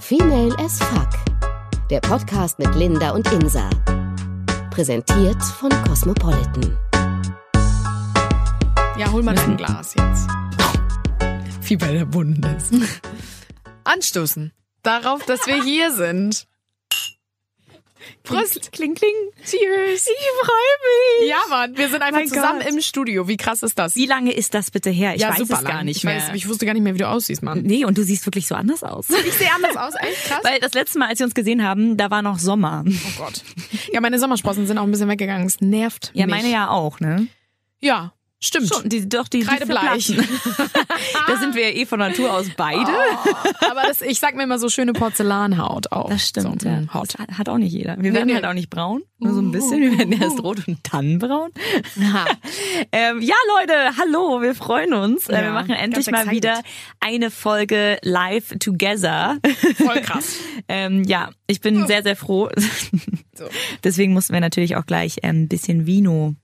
Female as Fuck. Der Podcast mit Linda und Insa. Präsentiert von Cosmopolitan. Ja, hol mal dein Glas jetzt. Wie bei der Bundes. Anstoßen. Darauf, dass wir hier sind. Prost. Kling, kling. Cheers. Ich freue mich. Ja, Mann, wir sind einfach Mein zusammen Gott. im Studio. Wie krass ist das? Wie lange ist das bitte her? Ich ja, weiß super es gar lang. nicht ich mehr. Weiß, ich wusste gar nicht mehr, wie du aussiehst, Mann. nee, und du siehst wirklich so anders aus. Ich sehe anders aus, echt krass. Weil das letzte Mal, als wir uns gesehen haben, da war noch Sommer. oh Gott. Ja, meine Sommersprossen sind auch ein bisschen weggegangen. Es nervt Ja, mich. meine ja auch, ne? Ja, stimmt. Schon, die, doch, die, die Kreidebleich. da sind wir ja eh von Natur aus beide. Aber das, ich sag mir immer so schöne Porzellanhaut auch. Das stimmt, so, ja. mm, Hot. Das hat auch nicht jeder. Wir werden nee. halt auch nicht braun, nur so ein bisschen. Wir werden erst rot und dann braun. Ähm, ja, Leute, hallo, wir freuen uns. Äh, Ja, wir machen endlich mal excited. wieder eine Folge live together. Voll krass. ähm, ja, ich bin sehr, sehr froh. So. Deswegen mussten wir natürlich auch gleich ähm, ein bisschen Vino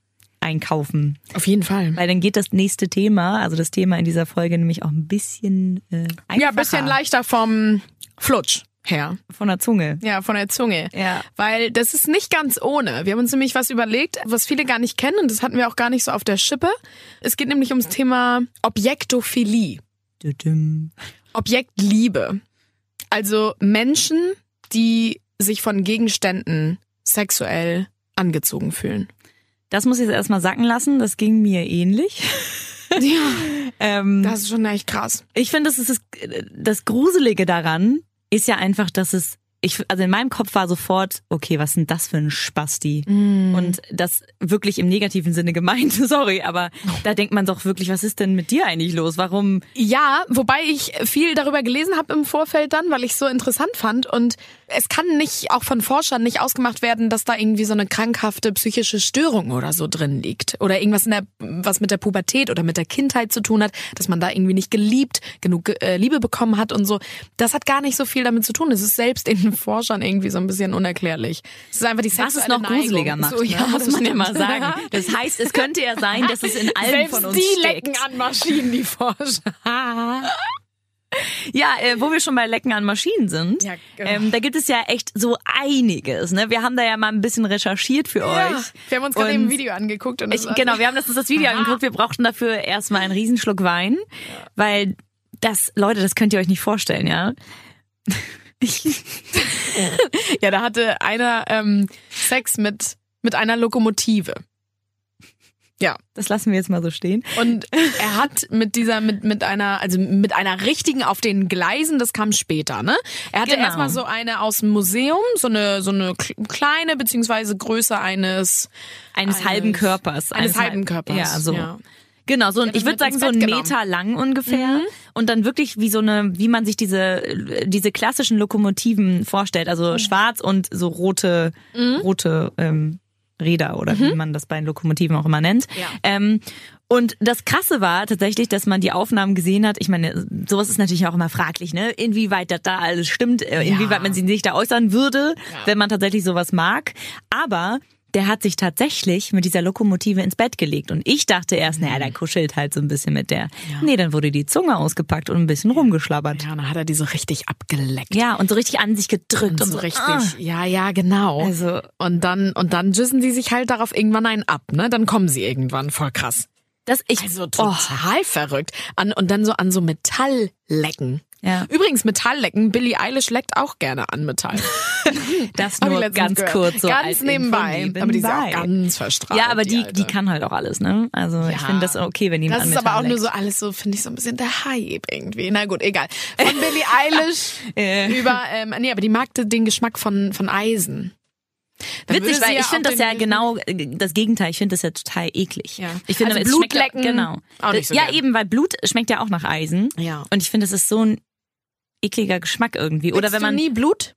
einkaufen. Auf jeden Fall. Weil dann geht das nächste Thema, also das Thema in dieser Folge nämlich auch ein bisschen äh, einfacher. Ja, ein bisschen leichter vom Flutsch her. Von der Zunge. Ja, von der Zunge. Ja. Weil das ist nicht ganz ohne. Wir haben uns nämlich was überlegt, was viele gar nicht kennen und das hatten wir auch gar nicht so auf der Schippe. Es geht nämlich ums Thema Objektophilie. Objektliebe. Also Menschen, die sich von Gegenständen sexuell angezogen fühlen. Das muss ich jetzt erstmal sacken lassen, das ging mir ähnlich. Ja, Ähm, das ist schon echt krass. Ich finde, das ist das, das Gruselige daran ist ja einfach, dass es ich, also in meinem Kopf war sofort, okay, was sind das für ein Spasti? Und das wirklich im negativen Sinne gemeint, sorry, aber da denkt man doch wirklich, was ist denn mit dir eigentlich los? Warum? Ja, wobei ich viel darüber gelesen habe im Vorfeld dann, weil ich es so interessant fand. Und es kann nicht, auch von Forschern nicht ausgemacht werden, dass da irgendwie so eine krankhafte psychische Störung oder so drin liegt. Oder irgendwas in der, was mit der Pubertät oder mit der Kindheit zu tun hat, dass man da irgendwie nicht geliebt, genug äh, Liebe bekommen hat und so. Das hat gar nicht so viel damit zu tun. Es ist selbst den Forschern irgendwie so ein bisschen unerklärlich. Es ist einfach die Was es noch Neigung. gruseliger macht, So, ne? ja, muss man ja mal sagen. Das heißt, es könnte ja sein, dass es in allen Selbst von uns die steckt. lecken an Maschinen, die Forscher. Ja, äh, wo wir schon bei Lecken an Maschinen sind, Ja, genau. ähm, da gibt es ja echt so einiges. Ne? Wir haben da ja mal ein bisschen recherchiert für Ja, euch. wir haben uns gerade eben ein Video angeguckt. Und Ich, genau, wir haben das, das Video angeguckt. Wir brauchten dafür erstmal einen Riesenschluck Wein, weil das, Leute, das könnt ihr euch nicht vorstellen, ja. Ja, da hatte einer ähm, Sex mit, mit einer Lokomotive. Ja. Das lassen wir jetzt mal so stehen. Und er hat mit dieser, mit, mit einer, also mit einer richtigen auf den Gleisen, das kam später, ne? Er hatte Genau. erstmal so eine aus dem Museum, so eine, so eine kl- kleine, beziehungsweise Größe eines, Eines, Eines- halben Körpers. eines halben halb- Körpers. Ja, so. Ja. Genau, so ein, ich würde sagen so einen. Meter lang ungefähr und dann wirklich wie so eine, wie man sich diese diese klassischen Lokomotiven vorstellt, also schwarz und so rote rote ähm, Räder oder wie man das bei den Lokomotiven auch immer nennt. Ja. Ähm, und das Krasse war tatsächlich, dass man die Aufnahmen gesehen hat. Ich meine, sowas ist natürlich auch immer fraglich, ne? Inwieweit das da alles stimmt, äh, inwieweit man sich da äußern würde, wenn man tatsächlich sowas mag. Aber der hat sich tatsächlich mit dieser Lokomotive ins Bett gelegt. Und ich dachte erst, naja, der kuschelt halt so ein bisschen mit der. Nee, dann wurde die Zunge ausgepackt und ein bisschen rumgeschlabbert. Ja, und dann hat er die so richtig abgeleckt. Ja, und so richtig an sich gedrückt und, Und so so richtig. Ah. Ja, ja, genau. Also- und dann, und dann jissen sie sich halt darauf irgendwann einen ab, ne? Dann kommen sie irgendwann. Voll krass. Das ich Also oh, total verrückt. An, und dann so an so Metall lecken. Ja. Übrigens, Metall lecken. Billie Eilish leckt auch gerne an Metall. das ich nur ganz gehört. kurz so Ganz nebenbei. Info Aber die ist auch ganz verstrahlt. Ja, aber die, Alte. die kann halt auch alles, ne? Also ich Ja. finde das okay, wenn jemand Das ist Metall aber auch nur leckt. so alles so, finde ich, so ein bisschen der Hype irgendwie. Na gut, egal. Von Billie Eilish Äh. über, ähm, nee, aber die mag den Geschmack von, von Eisen. Dann Witzig, weil ja ich finde das ja genau äh, das Gegenteil. Ich finde das ja total eklig. Ja. Ich finde, Also es schmeckt ja- Blutlecken genau. auch nicht so ja, gern. eben, weil Blut schmeckt ja auch nach Eisen. Ja. Und ich finde, das ist so ein ekliger Geschmack irgendwie. Oder wenn man du nie Blut?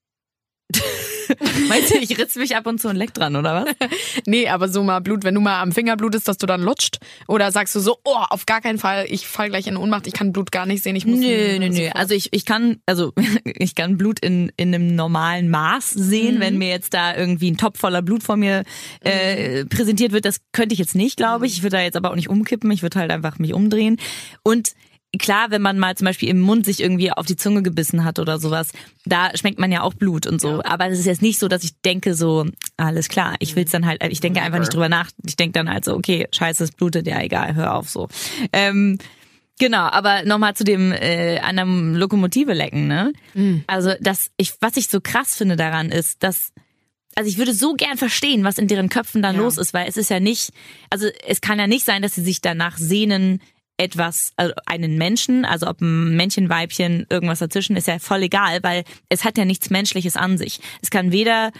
meinst du, ich ritz mich ab und zu und leck dran oder was? Nee, aber so mal Blut, wenn du mal am Finger blutest, dass du dann lutscht? Oder sagst du so, oh, auf gar keinen Fall, ich fall gleich in Ohnmacht, ich kann Blut gar nicht sehen, ich muss... Nö, nö, nö. Also ich, ich kann, also ich kann Blut in, in einem normalen Maß sehen, wenn mir jetzt da irgendwie ein Topf voller Blut vor mir äh, präsentiert wird. Das könnte ich jetzt nicht, glaube ich. Ich würde da jetzt aber auch nicht umkippen. Ich würde halt einfach mich umdrehen. Und klar, wenn man mal zum Beispiel im Mund sich irgendwie auf die Zunge gebissen hat oder sowas, da schmeckt man ja auch Blut und so. Aber es ist jetzt nicht so, dass ich denke so, alles klar, ich will's dann halt, ich denke einfach nicht drüber nach. Ich denke dann halt so, okay, scheiße, es blutet, ja egal, hör auf so. Ähm, Genau, aber nochmal zu dem äh, an der Lokomotive lecken, ne? Also das, ich, was ich so krass finde daran ist, dass also ich würde so gern verstehen, was in deren Köpfen dann Ja. los ist, weil es ist ja nicht, also es kann ja nicht sein, dass sie sich danach sehnen, etwas, also einen Menschen, also ob ein Männchen, Weibchen, irgendwas dazwischen, ist ja voll egal, weil es hat ja nichts Menschliches an sich. Es kann weder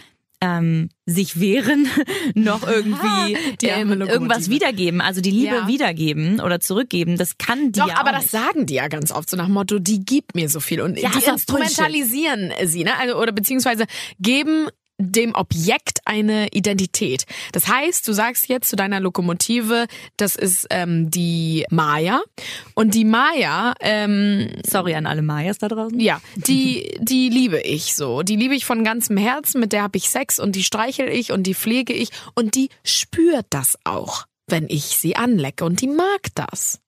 ähm, sich wehren noch irgendwie ähm, irgendwas wiedergeben, also die Liebe Ja. wiedergeben oder zurückgeben. Das kann die Doch, ja aber das nicht. sagen die ja ganz oft so nach Motto, die gibt mir so viel und Ja, die instrumentalisieren sie, ne? Also oder beziehungsweise geben dem Objekt eine Identität. Das heißt, du sagst jetzt zu deiner Lokomotive, das ist ähm, die Maya und die Maya, ähm, Sorry an alle Mayas da draußen. ja, die die liebe ich so, die liebe ich von ganzem Herzen, mit der habe ich Sex und die streichel ich und die pflege ich und die spürt das auch, wenn ich sie anlecke und die mag das.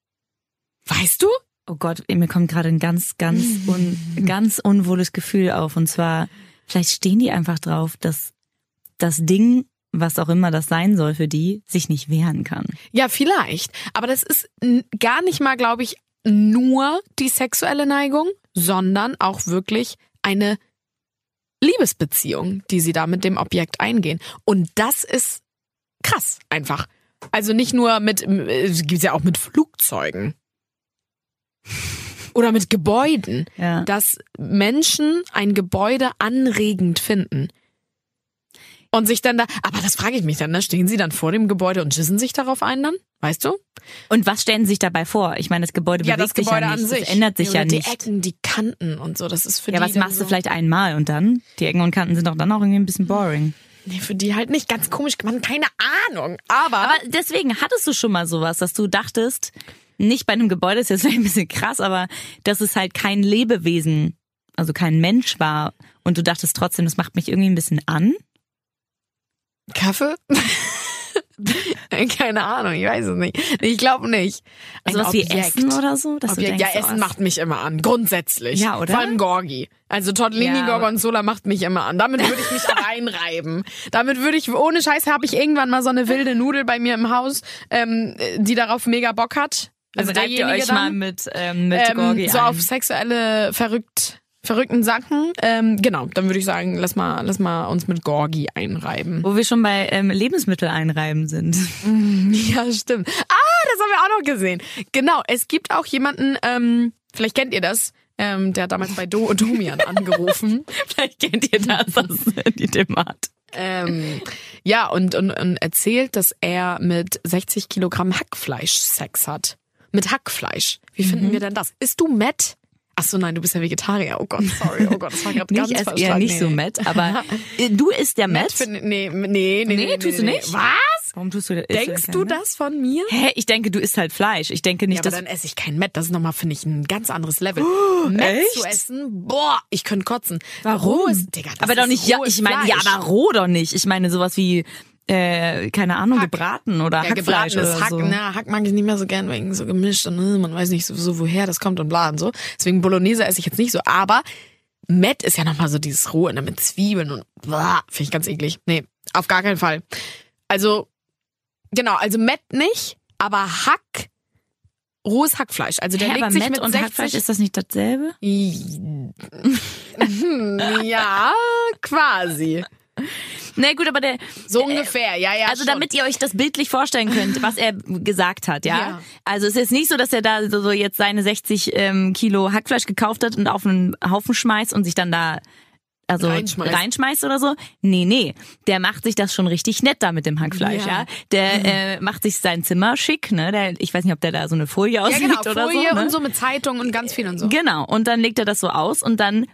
Weißt du? Oh Gott, mir kommt gerade ein ganz, ganz, un, ganz unwohles Gefühl auf. Und zwar, vielleicht stehen die einfach drauf, dass das Ding, was auch immer das sein soll für die, sich nicht wehren kann. Ja, vielleicht. Aber das ist gar nicht mal, glaube ich, nur die sexuelle Neigung, sondern auch wirklich eine Liebesbeziehung, die sie da mit dem Objekt eingehen. Und das ist krass einfach. Also nicht nur mit, es gibt ja auch mit Flugzeugen. Oder mit Gebäuden, Ja. dass Menschen ein Gebäude anregend finden. Und sich dann da, aber das frage ich mich dann, ne? Stehen sie dann vor dem Gebäude und schissen sich darauf ein dann? Weißt du? Und was stellen sie sich dabei vor? Ich meine, das Gebäude bewegt sich ja nicht. Es ändert sich Oder ja die nicht. Ecken, die Kanten und so, das ist für Ja, die was dann machst so, du vielleicht einmal und dann? Die Ecken und Kanten sind doch dann auch irgendwie ein bisschen boring. Nee, für die halt nicht ganz komisch, man keine Ahnung. Aber, Aber deswegen hattest du schon mal sowas, dass du dachtest, nicht bei einem Gebäude ist jetzt vielleicht ein bisschen krass, aber dass es halt kein Lebewesen, also kein Mensch war und du dachtest trotzdem, das macht mich irgendwie ein bisschen an. Kaffee? keine Ahnung, ich weiß es nicht. Ich glaube nicht. Also was wie. Essen oder so? Dass du Objekt. denkst, ja, oh, Essen es- macht mich immer an, grundsätzlich. Ja, oder? Vor allem Gorgi. Also Tortellini Ja, Gorgonzola macht mich immer an. Damit würde ich mich reinreiben. Damit würde ich, ohne Scheiß, habe ich irgendwann mal so eine wilde Nudel bei mir im Haus, ähm, die darauf mega Bock hat. Also Also reibt ihr euch mal dann, mit, ähm, mit ähm, Gorgi so ein. auf sexuelle verrückt verrückten Sachen. Ähm, genau, dann würde ich sagen, lass mal, lass mal uns mit Gorgi einreiben. Wo wir schon bei ähm, Lebensmittel einreiben sind. Ja, stimmt. Ah, das haben wir auch noch gesehen. Genau, es gibt auch jemanden, ähm, vielleicht kennt ihr das, ähm, der hat damals bei Do Domian angerufen. Vielleicht kennt ihr das, das die Thematik. ähm, ja, und, und, und erzählt, dass er mit 60 Kilogramm Hackfleisch Sex hat. Mit Hackfleisch. Wie Mhm. finden wir denn das? Ist du Matt? Ach so, nein, du bist ja Vegetarier. Oh Gott, sorry. Oh Gott, das war gerade ganz Nicht, falsch. eher Nee. nicht so Matt, aber du isst ja Matt Matt. nee, nee, nee, nee, nee, tust du nee. nicht? Was? Warum tust du das? Denkst du das von mir? Hä, ich denke, du isst halt Fleisch. Ich denke Ja, nicht, aber dass dann esse ich kein Matt. Das ist nochmal, finde ich, ein ganz anderes Level. Matt echt? zu essen, boah, ich könnte kotzen. Warum? Rohes, Digga, aber doch nicht, ja, ich meine, ja, aber roh doch nicht. Ich meine sowas wie, äh, keine Ahnung, Hack. gebraten oder Ja, Hackfleisch gebratenes oder Hack, so. ne? Hack mag ich nicht mehr so gern wegen so gemischt und äh, man weiß nicht so, woher das kommt und bla und so. Deswegen Bolognese esse ich jetzt nicht so, aber Matt ist ja nochmal so dieses rohe ne, mit Zwiebeln und bla, finde ich ganz eklig. Nee, auf gar keinen Fall. Also, genau, also Matt nicht, aber Hack, rohes Hackfleisch. Also der Hä, legt aber sich Matt mit und 60 Hackfleisch, ist das nicht dasselbe? ja, quasi. Nee, gut, aber der, So ungefähr, ja, ja. also schon. damit ihr euch das bildlich vorstellen könnt, was er gesagt hat, ja? Ja. Also es ist nicht so, dass er da so, jetzt seine 60 ähm, Kilo Hackfleisch gekauft hat und auf einen Haufen schmeißt und sich dann da also Reinschmeißt. reinschmeißt oder so. Nee, nee. Der macht sich das schon richtig nett da mit dem Hackfleisch, ja. Ja. Der äh, macht sich sein Zimmer schick, ne? Der, ich weiß nicht, ob der da so eine Folie ja, auslegt genau, oder Folie so. Ne? und so mit Zeitung und ganz viel und so. Genau. Und dann legt er das so aus und dann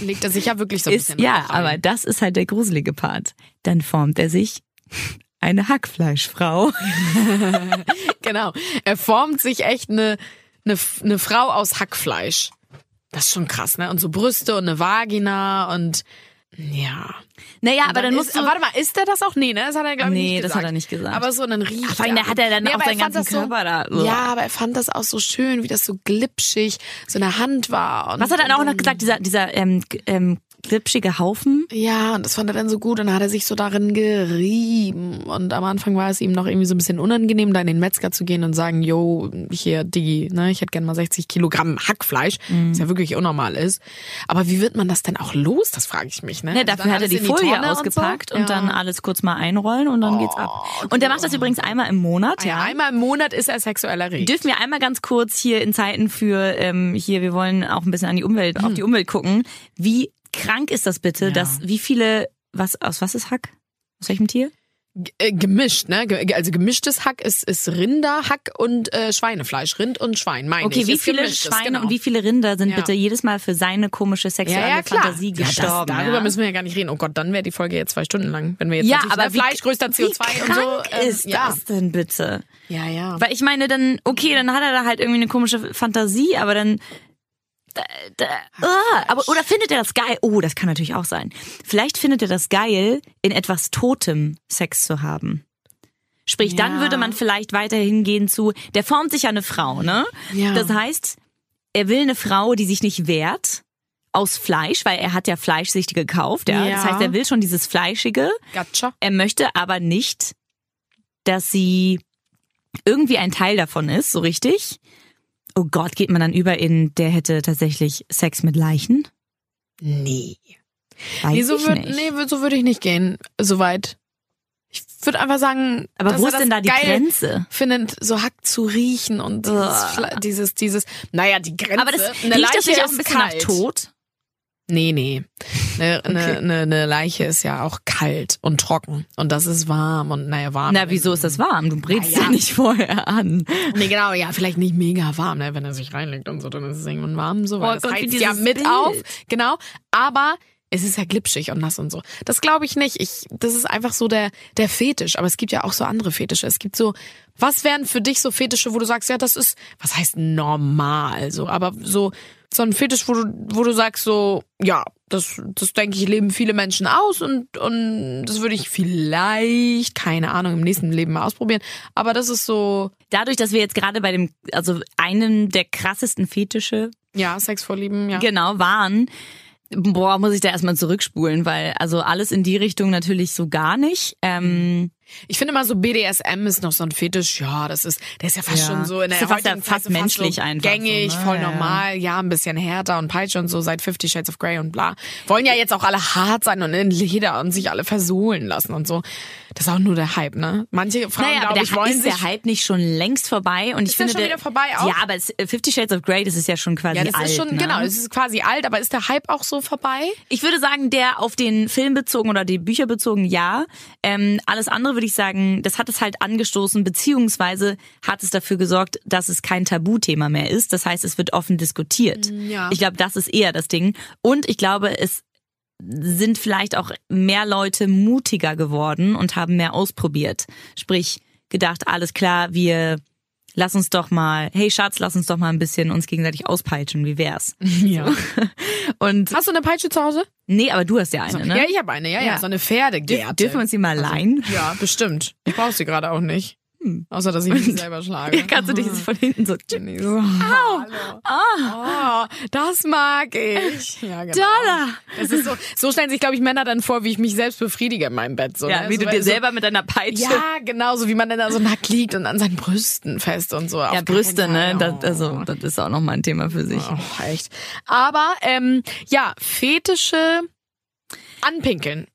Legt er sich ja wirklich so ein ist, bisschen ja, rein. aber das ist halt der gruselige Part. Dann formt er sich eine Hackfleischfrau. Genau. Er formt sich echt eine, eine, eine Frau aus Hackfleisch. Das ist schon krass, ne? Und so Brüste und eine Vagina und Ja. Naja, aber dann, ist, musst du... Warte mal, ist der das auch? Nee, ne? Das hat er, glaube ich, Nee, nicht das gesagt. hat er nicht gesagt. Aber so einen Riech. vor allem, hat er dann auch aber seinen ganzen das so, Körper da. Uah. Ja, aber er fand das auch so schön, wie das so glitschig so eine Hand war. Und Was hat er dann auch noch gesagt? Dieser, dieser ähm, ähm, glitschige Haufen? Ja, und das fand er dann so gut und dann hat er sich so darin gerieben. Und am Anfang war es ihm noch irgendwie so ein bisschen unangenehm, da in den Metzger zu gehen und sagen, yo, hier, Digi, ne, ich hätte gerne mal 60 Kilogramm Hackfleisch, Mhm. was ja wirklich unnormal ist. Aber wie wird man das denn auch los? Das frage ich mich, ne? Ja, Also dafür dann hat er die in Folie Tonne ausgepackt und, so? dann Ja. alles kurz mal einrollen und dann geht's ab. Und der macht das übrigens einmal im Monat, Ja, ja. einmal im Monat ist er sexuell erregt. Dürfen wir einmal ganz kurz hier in Zeiten für ähm, hier, wir wollen auch ein bisschen an die Umwelt, auf die Umwelt gucken. Wie krank ist das bitte, Ja. dass wie viele, was aus was ist Hack? Aus welchem Tier? Äh, gemischt, ne? Also gemischtes Hack ist, ist Rinderhack und äh, Schweinefleisch. Rind und Schwein, meine Okay, ich. wie Ist viele Schweine genau. und wie viele Rinder sind Ja. bitte jedes Mal für seine komische sexuelle ja, ja, klar. Fantasie gestorben? das, darüber müssen wir ja gar nicht reden. Oh Gott, dann wäre die Folge jetzt zwei Stunden lang, wenn wir jetzt ja, aber ne, wie, Fleisch, größter CO2 wie und so. ähm, ist das denn bitte? Ja, ja. Weil ich meine, dann, okay, dann hat er da halt irgendwie eine komische Fantasie, aber dann. Da, ah, aber oder findet er das geil? Oh, das kann natürlich auch sein. Vielleicht findet er das geil, in etwas Totem Sex zu haben. Sprich, Ja. dann würde man vielleicht weiterhin gehen zu, der formt sich ja eine Frau, ne? Ja. Das heißt, er will eine Frau, die sich nicht wehrt, aus Fleisch, weil er hat ja Fleisch sich gekauft, ja. Ja. Das heißt, er will schon dieses Fleischige. Gatscha. Er möchte aber nicht, dass sie irgendwie ein Teil davon ist, so richtig. Oh Gott, geht man dann über in, der hätte tatsächlich Sex mit Leichen? Nee. Weiß Nee, so würd, nicht. nee, würd- so würde ich nicht gehen, soweit. Ich würde einfach sagen, aber dass wo er ist das denn da die Grenze? Findet, so Hack zu riechen und dieses, dieses, dieses, naja, die Grenze. Aber das eine riecht Leiche das nicht auch ist ein bisschen kalt. nach Tod? Nee, nee. Eine, Okay. eine, eine, eine Leiche ist ja auch kalt und trocken. Und das ist warm und naja, warm. Na, wieso ist das warm? Du brätst Na ja. ja nicht vorher an. Nee, genau, ja, vielleicht nicht mega warm, ne? Wenn er sich reinlegt und so, dann ist es irgendwann warm, so, weil Oh das Gott, heizt ja mit Bild. auf. Genau. Aber es ist ja glitschig und nass und so. Das glaube ich nicht. Ich, das ist einfach so der, der Fetisch. Aber es gibt ja auch so andere Fetische. Es gibt so, was wären für dich so Fetische, wo du sagst, ja, das ist, was heißt normal, so, aber so, so ein Fetisch, wo du, wo du sagst so, ja, das, das denke ich, leben viele Menschen aus und, und das würde ich vielleicht, keine Ahnung, im nächsten Leben mal ausprobieren. Aber das ist so, Dadurch, dass wir jetzt gerade bei dem, also einem der krassesten Fetische ja, Sexvorlieben, ja. genau waren, boah, muss ich da erstmal zurückspulen, weil also alles in die Richtung natürlich so gar nicht. Ähm, Ich finde mal so BDSM ist noch so ein Fetisch, ja, das ist, der ist ja fast Ja. schon so in der Ist ja fast- heutigen fast so menschlich so einfach gängig, so, ne? voll Ja. normal, ja, ein bisschen härter und Peitsche und so seit Fifty Shades of Grey und bla. Wollen ja jetzt auch alle hart sein und in Leder und sich alle versohlen lassen und so. Das ist auch nur der Hype, ne? Manche Frauen, naja, glaube ich, wollen ist sich der Hype nicht schon längst vorbei? Und ich Ist finde, schon der, wieder vorbei auch? Ja, aber es, Fifty Shades of Grey, das ist ja schon quasi ja, das alt. ist schon, ne? genau, das ist quasi alt, aber ist der Hype auch so vorbei? Ich würde sagen, der auf den Film bezogen oder die Bücher bezogen, ja. Ähm, alles andere würde ich sagen, das hat es halt angestoßen, beziehungsweise hat es dafür gesorgt, dass es kein Tabuthema mehr ist. Das heißt, es wird offen diskutiert. Ja. Ich glaube, das ist eher das Ding. Und ich glaube, es sind vielleicht auch mehr Leute mutiger geworden und haben mehr ausprobiert. Sprich, gedacht, alles klar, wir lass uns doch mal, hey Schatz, lass uns doch mal ein bisschen uns gegenseitig auspeitschen, wie wär's? Ja. Und Hast du eine Peitsche zu Hause? nee, aber du hast ja eine, ne? Ja, ich habe eine, ja, ja, Ja. so eine Pferdegerte. Dürfen wir uns die mal leihen? Ja, bestimmt. Ich brauche sie gerade auch nicht. Außer, dass ich mich selber schlage. Kannst du dich von hinten so. Nee, so, hallo. Oh, das mag ich. Ja, genau. Dollar! Das ist so, so stellen sich, glaube ich, Männer dann vor, wie ich mich selbst befriedige in meinem Bett. So, Ja, ne? wie so, du dir so, selber mit deiner Peitsche. Ja, genau, so wie man dann da so nackt liegt und an seinen Brüsten fest und so. Ja, Brüste, ne? Das, also, das ist auch nochmal ein Thema für sich. Oh, echt. Aber, ähm, ja, fetische Anpinkeln.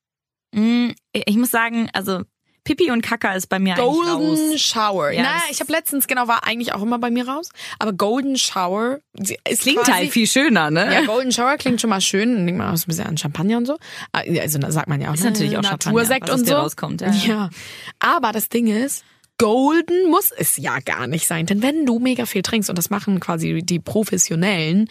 Mm, Ich muss sagen, also Pipi und Kaka ist bei mir Golden eigentlich raus. Shower. Ja, naja, ich habe letztens, genau, war eigentlich auch immer bei mir raus. Aber Golden Shower ist Klingt quasi, halt viel schöner, ne? Ja, Golden Shower klingt schon mal schön. Denkt man auch so ein bisschen an Champagner und so. Ah, Also da sagt man ja auch. Ist ne, natürlich auch Champagner, Natursekt und so. rauskommt, ja. ja. Aber das Ding ist, Golden muss es ja gar nicht sein. Denn wenn du mega viel trinkst, und das machen quasi die professionellen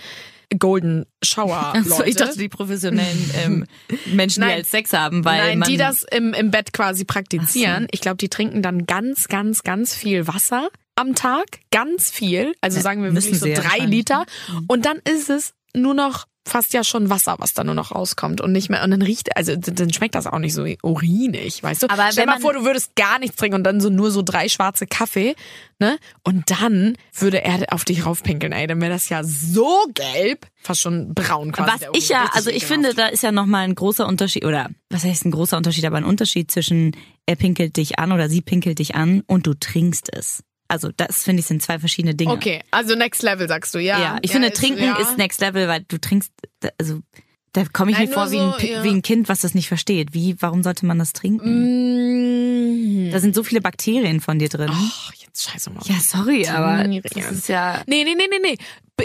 Golden Shower Leute. Achso, ich dachte, die professionellen ähm, Menschen, die Nein. halt Sex haben, weil Nein, die das im, im Bett quasi praktizieren. Ich glaube, die trinken dann ganz, ganz, ganz viel Wasser am Tag. Ganz viel. Also sagen wir müssen wirklich so drei Liter. Und dann ist es nur noch fast ja schon Wasser, was da nur noch rauskommt und nicht mehr und dann riecht also dann schmeckt das auch nicht so urinig, weißt du? Aber Stell wenn mal vor, du würdest gar nichts trinken und dann so nur so drei schwarze Kaffee, ne? Und dann würde er auf dich raufpinkeln, ey, dann wäre das ja so gelb, fast schon braun quasi. Was ich ja, also ich finde, da ist ja nochmal ein großer Unterschied, oder was heißt ein großer Unterschied, aber ein Unterschied zwischen er pinkelt dich an oder sie pinkelt dich an und du trinkst es. Also das finde ich sind zwei verschiedene Dinge. Okay, also next level sagst du, ja. Ja, ich finde ist- trinken ja. ist next level, weil du trinkst, also da komme ich Nein, mir vor nur wie ein, so, ja. wie ein Kind, was das nicht versteht. Wie, warum sollte man das trinken? Mm. Da sind so viele Bakterien von dir drin. Ach, jetzt scheiße mal. Ja, sorry, aber das ist ja Nee, nee, nee, nee, nee.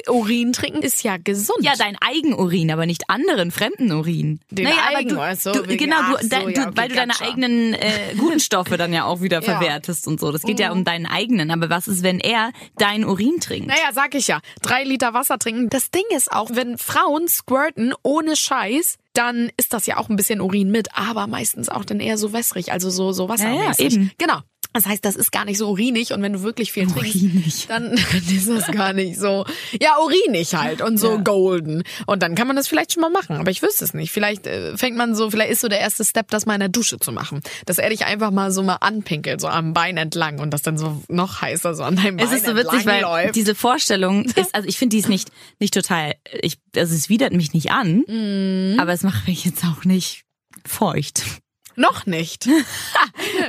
Urin trinken ist ja gesund. ja dein Eigenurin, aber nicht anderen fremden Urin. Den naja, eigenen, aber ach so, du, du genau, du, so, dein, ja, du okay, weil du deine eigenen äh, guten Stoffe dann ja auch wieder Ja. Mhm. verwertest und so. Das geht ja um deinen eigenen. Aber was ist, wenn er dein Urin trinkt? Naja, sag ich ja. Drei Liter Wasser trinken. Das Ding ist auch, wenn Frauen squirten ohne Scheiß, dann ist das ja auch ein bisschen Urin mit, aber meistens auch dann eher so wässrig, also so, so wassermäßig. eben. Genau. Das heißt, das ist gar nicht so urinig und wenn du wirklich viel trinkst, Urinig. dann ist das gar nicht so, ja, urinig halt und so golden. Und dann kann man das vielleicht schon mal machen, aber ich wüsste es nicht. Vielleicht äh, fängt man so, vielleicht ist so der erste Step, das mal in der Dusche zu machen. Dass er dich einfach mal so mal anpinkelt, so am Bein entlang und das dann so noch heißer so an deinem Bein Es ist so witzig, weil läuft. diese Vorstellung ist, also ich finde die ist nicht, nicht total, ich, also es widert mich nicht an, Mhm. aber es macht mich jetzt auch nicht feucht. Noch nicht.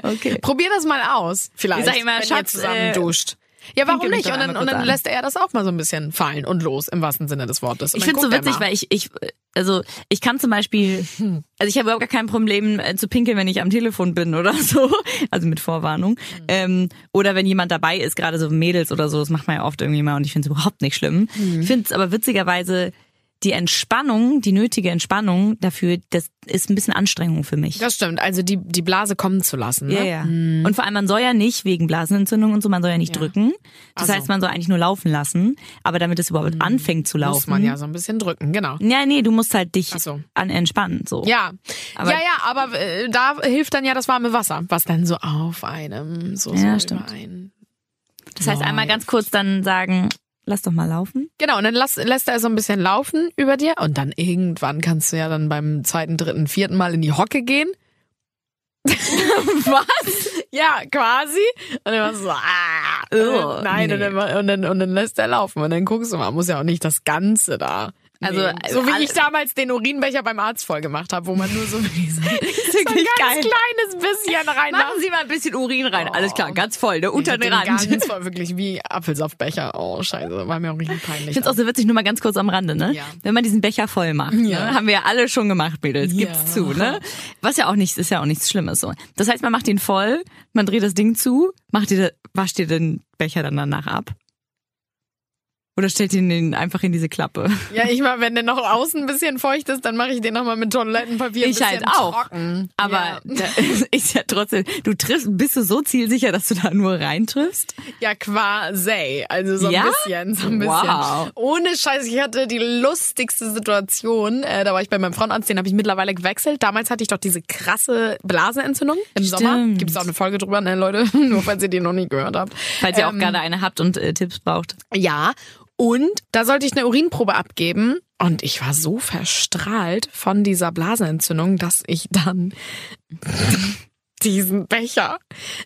Okay. Probier das mal aus. Vielleicht. Ich sag immer, wenn Schatz, ihr zusammen äh, duscht. Ja, warum nicht? Und dann, und dann an. lässt er das auch mal so ein bisschen fallen und los, im wahrsten Sinne des Wortes. Und Ich finde es so witzig, weil ich, ich, also ich kann zum Beispiel, also ich habe überhaupt gar kein Problem äh, zu pinkeln, wenn ich am Telefon bin oder so, also mit Vorwarnung. Mhm. Ähm, oder wenn jemand dabei ist, gerade so Mädels oder so, das macht man ja oft irgendwie mal und ich finde es überhaupt nicht schlimm. Mhm. Ich finde es aber witzigerweise die Entspannung, die nötige Entspannung dafür, das ist ein bisschen Anstrengung für mich. Das stimmt, also die, die Blase kommen zu lassen. Ne? Ja, ja. Und vor allem, man soll ja nicht wegen Blasenentzündung und so, man soll ja nicht drücken. Das Ach so. heißt, man soll eigentlich nur laufen lassen. Aber damit es überhaupt anfängt zu laufen. Muss man ja so ein bisschen drücken, genau. Ja, nee, du musst halt dich so. an entspannen, so. Ja, Aber- ja, ja, aber äh, da hilft dann ja das warme Wasser, was dann so auf einem so, Ja, so stimmt. Das heißt, einmal ganz kurz dann sagen, lass doch mal laufen. Genau, und dann lass, lässt er so ein bisschen laufen über dir und dann irgendwann kannst du ja dann beim zweiten, dritten, vierten Mal in die Hocke gehen. Was? Ja, quasi. Und dann war so, ah, Oh, nein, nee. und, dann, und, dann, und dann lässt er laufen und dann guckst du mal, muss ja auch nicht das Ganze da. Also, nehmen. so wie ich damals den Urinbecher beim Arzt voll gemacht habe, wo man nur so, so, ein ganz geil. kleines bisschen rein Sie mal ein bisschen Urin rein. Alles klar, ganz voll, ne? unter den Ganz voll, wirklich wie Apfelsaftbecher. Oh, scheiße, war mir auch richtig peinlich. Ich finde es auch so witzig, nur mal ganz kurz am Rande, ne? Ja. Wenn man diesen Becher voll macht, Ja. ne? haben wir ja alle schon gemacht, Mädels, Ja. gibt's zu, ne? Was ja auch nichts, ist ja auch nichts Schlimmes so. Das heißt, man macht ihn voll, man dreht das Ding zu, macht ihr, wascht ihr den Becher dann danach ab? Oder stellt ihr den einfach in diese Klappe? Ja, ich mal, wenn der noch außen ein bisschen feucht ist, dann mache ich den nochmal mit Toilettenpapier Ich halt auch. trocken. Aber ja. ist ja trotzdem, du triffst, bist du so zielsicher, dass du da nur reintriffst? ja, quasi. Also so ein Ja? bisschen, so ein bisschen. Wow. Ohne Scheiß, ich hatte die lustigste Situation. Äh, da war ich bei meinem Frauenarzt, den habe ich mittlerweile gewechselt. Damals hatte ich doch diese krasse Blasenentzündung im Sommer. Stimmt. Gibt es auch eine Folge drüber, ne, Leute? Nur falls ihr die noch nie gehört habt. Falls ihr auch Ähm, gerade eine habt und äh, Tipps braucht. Ja, und da sollte ich eine Urinprobe abgeben. Und ich war so verstrahlt von dieser Blasenentzündung, dass ich dann diesen Becher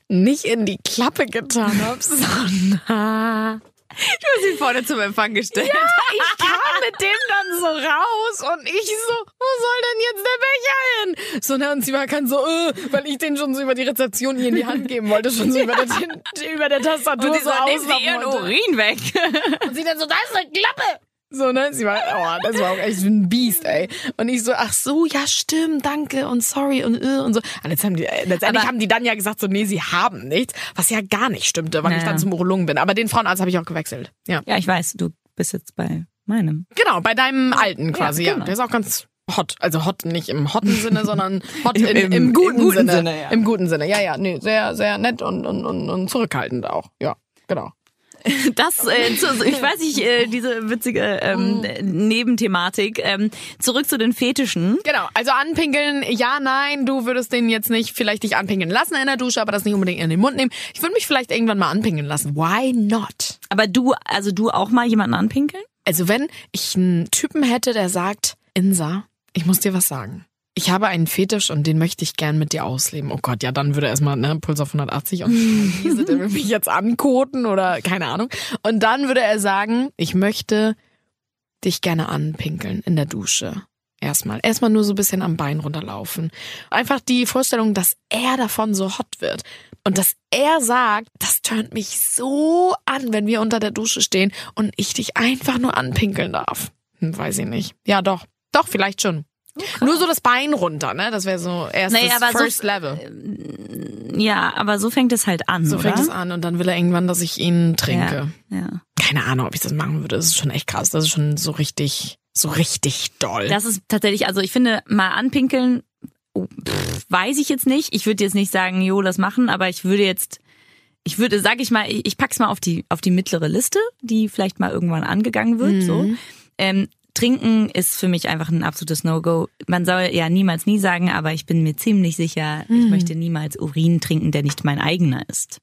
nicht in die Klappe getan habe, sondern Du hast ihn vorne zum Empfang gestellt. ich kam mit dem dann so raus und ich so, wo soll denn jetzt der Becher hin? So, ne, und sie war kann so, äh, weil ich den schon so über die Rezeption ihr in die Hand geben wollte, schon so über, der, über der Tastatur Und sie so so, nehmen Sie Ihren wollte. Urin weg. Und sie dann so, da ist eine Klappe. So, ne? Sie war, oh, das war auch echt ein Biest, ey. Und ich so, ach so, ja, stimmt, danke und sorry und äh, und so. Und jetzt haben die, äh, letztendlich Aber- haben die dann ja gesagt, so, nee, sie haben nichts, was ja gar nicht stimmte, weil ich dann zum Urologen bin. Aber den Frauenarzt habe ich auch gewechselt. Ja. Ja, ich weiß, du bist jetzt bei meinem. Genau, bei deinem alten quasi, ja. genau. Der ist auch ganz hot. Also hot nicht im hotten Sinne, sondern hot in, Im- im, guten, im guten Sinne. Sinne, ja. Im guten Sinne, ja, ja. Nee, sehr, sehr nett und, und, und, und zurückhaltend auch. Ja, genau. Das, äh, zu, ich weiß nicht, äh, diese witzige ähm, Nebenthematik. Ähm, zurück zu den Fetischen. Genau, also anpinkeln, ja, nein, du würdest den jetzt nicht vielleicht dich anpinkeln lassen in der Dusche, aber das nicht unbedingt in den Mund nehmen. Ich würde mich vielleicht irgendwann mal anpinkeln lassen. Why not? Aber du, also du auch mal jemanden anpinkeln? Also wenn ich einen Typen hätte, der sagt, Insa, ich muss dir was sagen. Ich habe einen Fetisch und den möchte ich gern mit dir ausleben. Oh Gott, ja, dann würde er erstmal, ne, Puls auf 180 und diese, der will mich jetzt ankoten oder keine Ahnung. Und dann würde er sagen, ich möchte dich gerne anpinkeln in der Dusche. Erstmal. Erstmal nur so ein bisschen am Bein runterlaufen. Einfach die Vorstellung, dass er davon so hot wird. Und dass er sagt, das tönt mich so an, wenn wir unter der Dusche stehen und ich dich einfach nur anpinkeln darf. Hm, weiß ich nicht. Ja, doch. Doch, vielleicht schon. Nur so das Bein runter, ne? Das wäre so erstes Naja, aber so- First Level. Ja, aber so fängt es halt an, So oder? fängt es an und dann will er irgendwann, dass ich ihn trinke. Ja, ja. Keine Ahnung, ob ich das machen würde. Das ist schon echt krass. Das ist schon so richtig, so richtig doll. Das ist tatsächlich, also ich finde, mal anpinkeln, oh, pff, weiß ich jetzt nicht. Ich würde jetzt nicht sagen, jo, das machen, aber ich würde jetzt, ich würde, sag ich mal, ich, ich pack's mal auf die, auf die mittlere Liste, die vielleicht mal irgendwann angegangen wird, so. Ähm, Trinken ist für mich einfach ein absolutes No-Go. Man soll ja niemals nie sagen, aber ich bin mir ziemlich sicher, ich möchte niemals Urin trinken, der nicht mein eigener ist.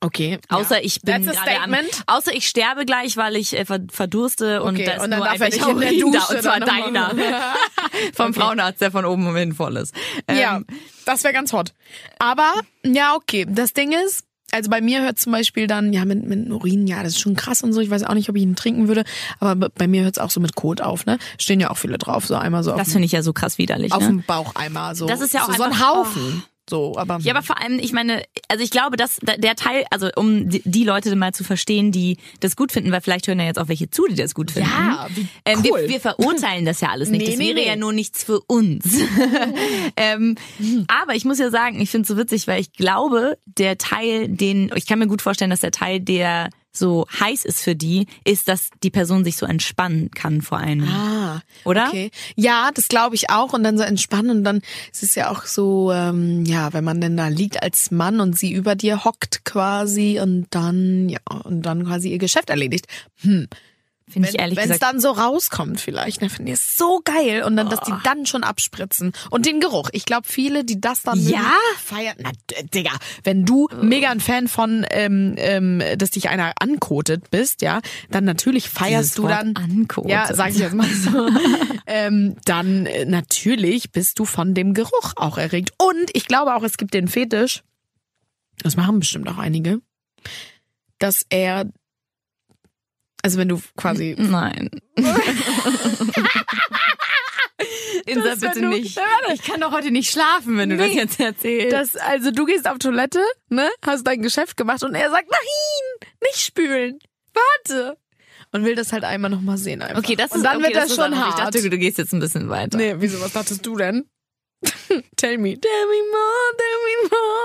okay. Außer ja. ich bin gerade am, statement. außer ich sterbe gleich, weil ich äh, ver- verdurste und Okay, da ist und dann nur darf er nicht in der Urin da, Dusche und zwar deiner. Vom Frauenarzt, der von oben hin voll ist. Ähm, Ja, das wäre ganz hot. Aber, ja, okay. Das Ding ist, also bei mir hört zum Beispiel dann, ja, mit, mit Urin, ja, das ist schon krass und so. Ich weiß auch nicht, ob ich ihn trinken würde. Aber bei mir hört es auch so mit Kot auf, ne? Stehen ja auch viele drauf, so einmal so auf, Das finde ich ja so krass widerlich. auf Ne? dem Baucheimer. So, Das ist ja auch so, so ein einfach- oh. So, aber. Ja, aber vor allem, ich meine, also ich glaube, dass da- der Teil, also um die- Leute mal zu verstehen, die das gut finden, weil vielleicht hören ja jetzt auch welche zu, die das gut finden. Ja, wie ähm, cool. wir, wir verurteilen das ja alles nicht. Nee, das wäre nee. ja nur nichts für uns. ähm, aber ich muss ja sagen, ich finde es so witzig, weil ich glaube, der Teil, den, ich kann mir gut vorstellen, dass der Teil, der so heiß ist für die, ist, dass die Person sich so entspannen kann vor einem. Ah, Oder? Okay. Ja, das glaube ich auch. Und dann so entspannen. Und dann ist es ja auch so, ähm, ja, wenn man denn da liegt als Mann und sie über dir hockt quasi und dann, ja, und dann quasi ihr Geschäft erledigt. Hm. Finde ich ehrlich Wenn es dann so rauskommt vielleicht, dann finde ich es so geil. Und dann, dass die dann schon abspritzen. Und den Geruch. Ich glaube, viele, die das dann Ja? feiern. Na, Digga, wenn du mega ein Fan von, ähm, ähm, dass dich einer ankotet bist, ja, dann natürlich feierst Dieses du Wort dann. ankotet. Ja, sag ich jetzt mal so. ähm, dann äh, natürlich bist du von dem Geruch auch erregt. Und ich glaube auch, es gibt den Fetisch, das machen bestimmt auch einige, dass er, also wenn du quasi Nein. Insa, Das, bitte du- nicht. Ich kann doch heute nicht schlafen, wenn du das Nee. jetzt erzählst. Das, also du gehst auf Toilette, ne, hast dein Geschäft gemacht und er sagt, nein, nicht spülen, warte. Und will das halt einmal nochmal sehen einfach. okay, das und ist dann okay, wird das, ist schon hart. Ich dachte, du gehst jetzt ein bisschen weiter. nee, wieso, was dachtest du denn? Tell me, tell me more, tell me more.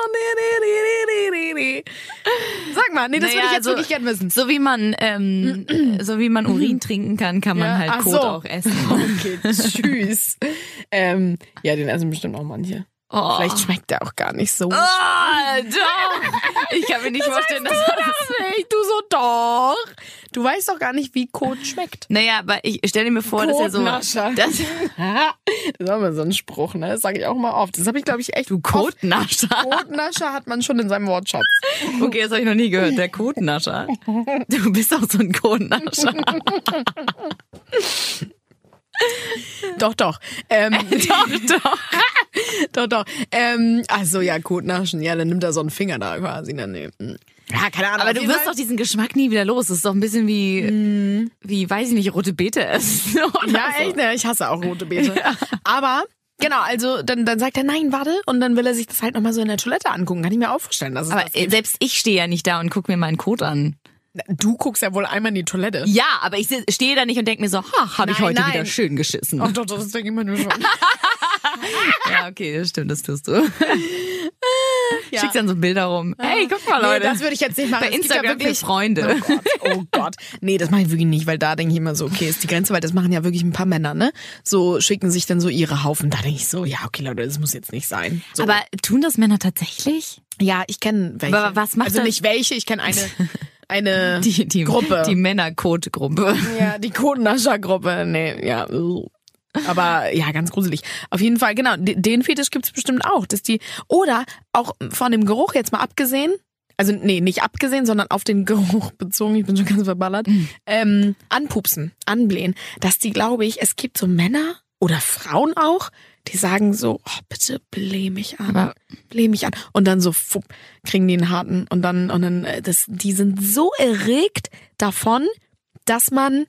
Sag mal, nee, das Naja, würde ich jetzt also- wirklich gern wissen. So wie man, ähm, so wie man Urin trinken kann, kann man Ja, halt Kot so. auch essen. Okay, tschüss. ähm, ja, den essen bestimmt auch manche. Oh. Vielleicht schmeckt der auch gar nicht so. Oh, doch. Ich kann mir nicht vorstellen, dass du das nicht, du so doch. Du weißt doch gar nicht, wie Kot schmeckt. Naja, aber ich stelle mir vor, dass er so. Das, das ist auch mal so ein Spruch, ne? Das sage ich auch mal oft. Das habe ich, glaube ich, echt. Du Kotnascher. Kotnascher hat man schon in seinem Wortschatz. Okay, das habe ich noch nie gehört. Der Kotnascher. Du bist auch so ein Kotnascher. Doch, doch. Ähm, doch, doch. doch, doch. Ähm, also ja, Kotnaschen. Ja, dann nimmt er so einen Finger da quasi. Dann, nee. hm. Ja, keine Ahnung. Aber du wirst doch diesen Geschmack nie wieder los. Das ist doch ein bisschen wie, wie, weiß ich nicht, rote Beete essen. Ja, so. echt, ne? Ich hasse auch rote Beete. Aber, genau, also dann, dann sagt er, nein, warte. Und dann will er sich das halt nochmal so in der Toilette angucken. Kann ich mir auch vorstellen. Dass Aber das selbst ich stehe ja nicht da und guck mir meinen Kot an. du guckst ja wohl einmal in die Toilette. Ja, aber ich stehe da nicht und denke mir so, ha, habe ich heute nein. wieder schön geschissen. Ach doch, das denke ich mir nur schon. Ja, okay, das stimmt, das tust du. Schickst dann so Bilder rum. Hey, guck mal, Leute. Nee, das würde ich jetzt nicht machen. Bei Es gibt ja Instagram wirklich für Freunde. Oh Gott, oh Gott. Nee, das mache ich wirklich nicht, weil da denke ich immer so, okay, ist die Grenze, weil das machen ja wirklich ein paar Männer, ne? So schicken sich dann so ihre Haufen. Da denke ich so, ja, okay, Leute, das muss jetzt nicht sein. So. Aber tun das Männer tatsächlich? ja, ich kenne welche. Aber was macht also das- nicht welche, ich kenne eine, eine Die, die, Gruppe. Die Männerkot-Gruppe. Ja, die Kodennascher-Gruppe. Nee, ja. Aber ja, ganz gruselig. Auf jeden Fall, genau, de- den Fetisch gibt's bestimmt auch. Dass die, oder auch von dem Geruch jetzt mal abgesehen, also nee, nicht abgesehen, sondern auf den Geruch bezogen, ich bin schon ganz verballert, Mhm. ähm, anpupsen, anblähen, dass die, glaube ich, es gibt so Männer oder Frauen auch, die sagen so, oh, bitte bläh mich an, Aber- bläh mich an. Und dann so, fupp, kriegen die einen harten und dann, und dann, äh, das, die sind so erregt davon, dass man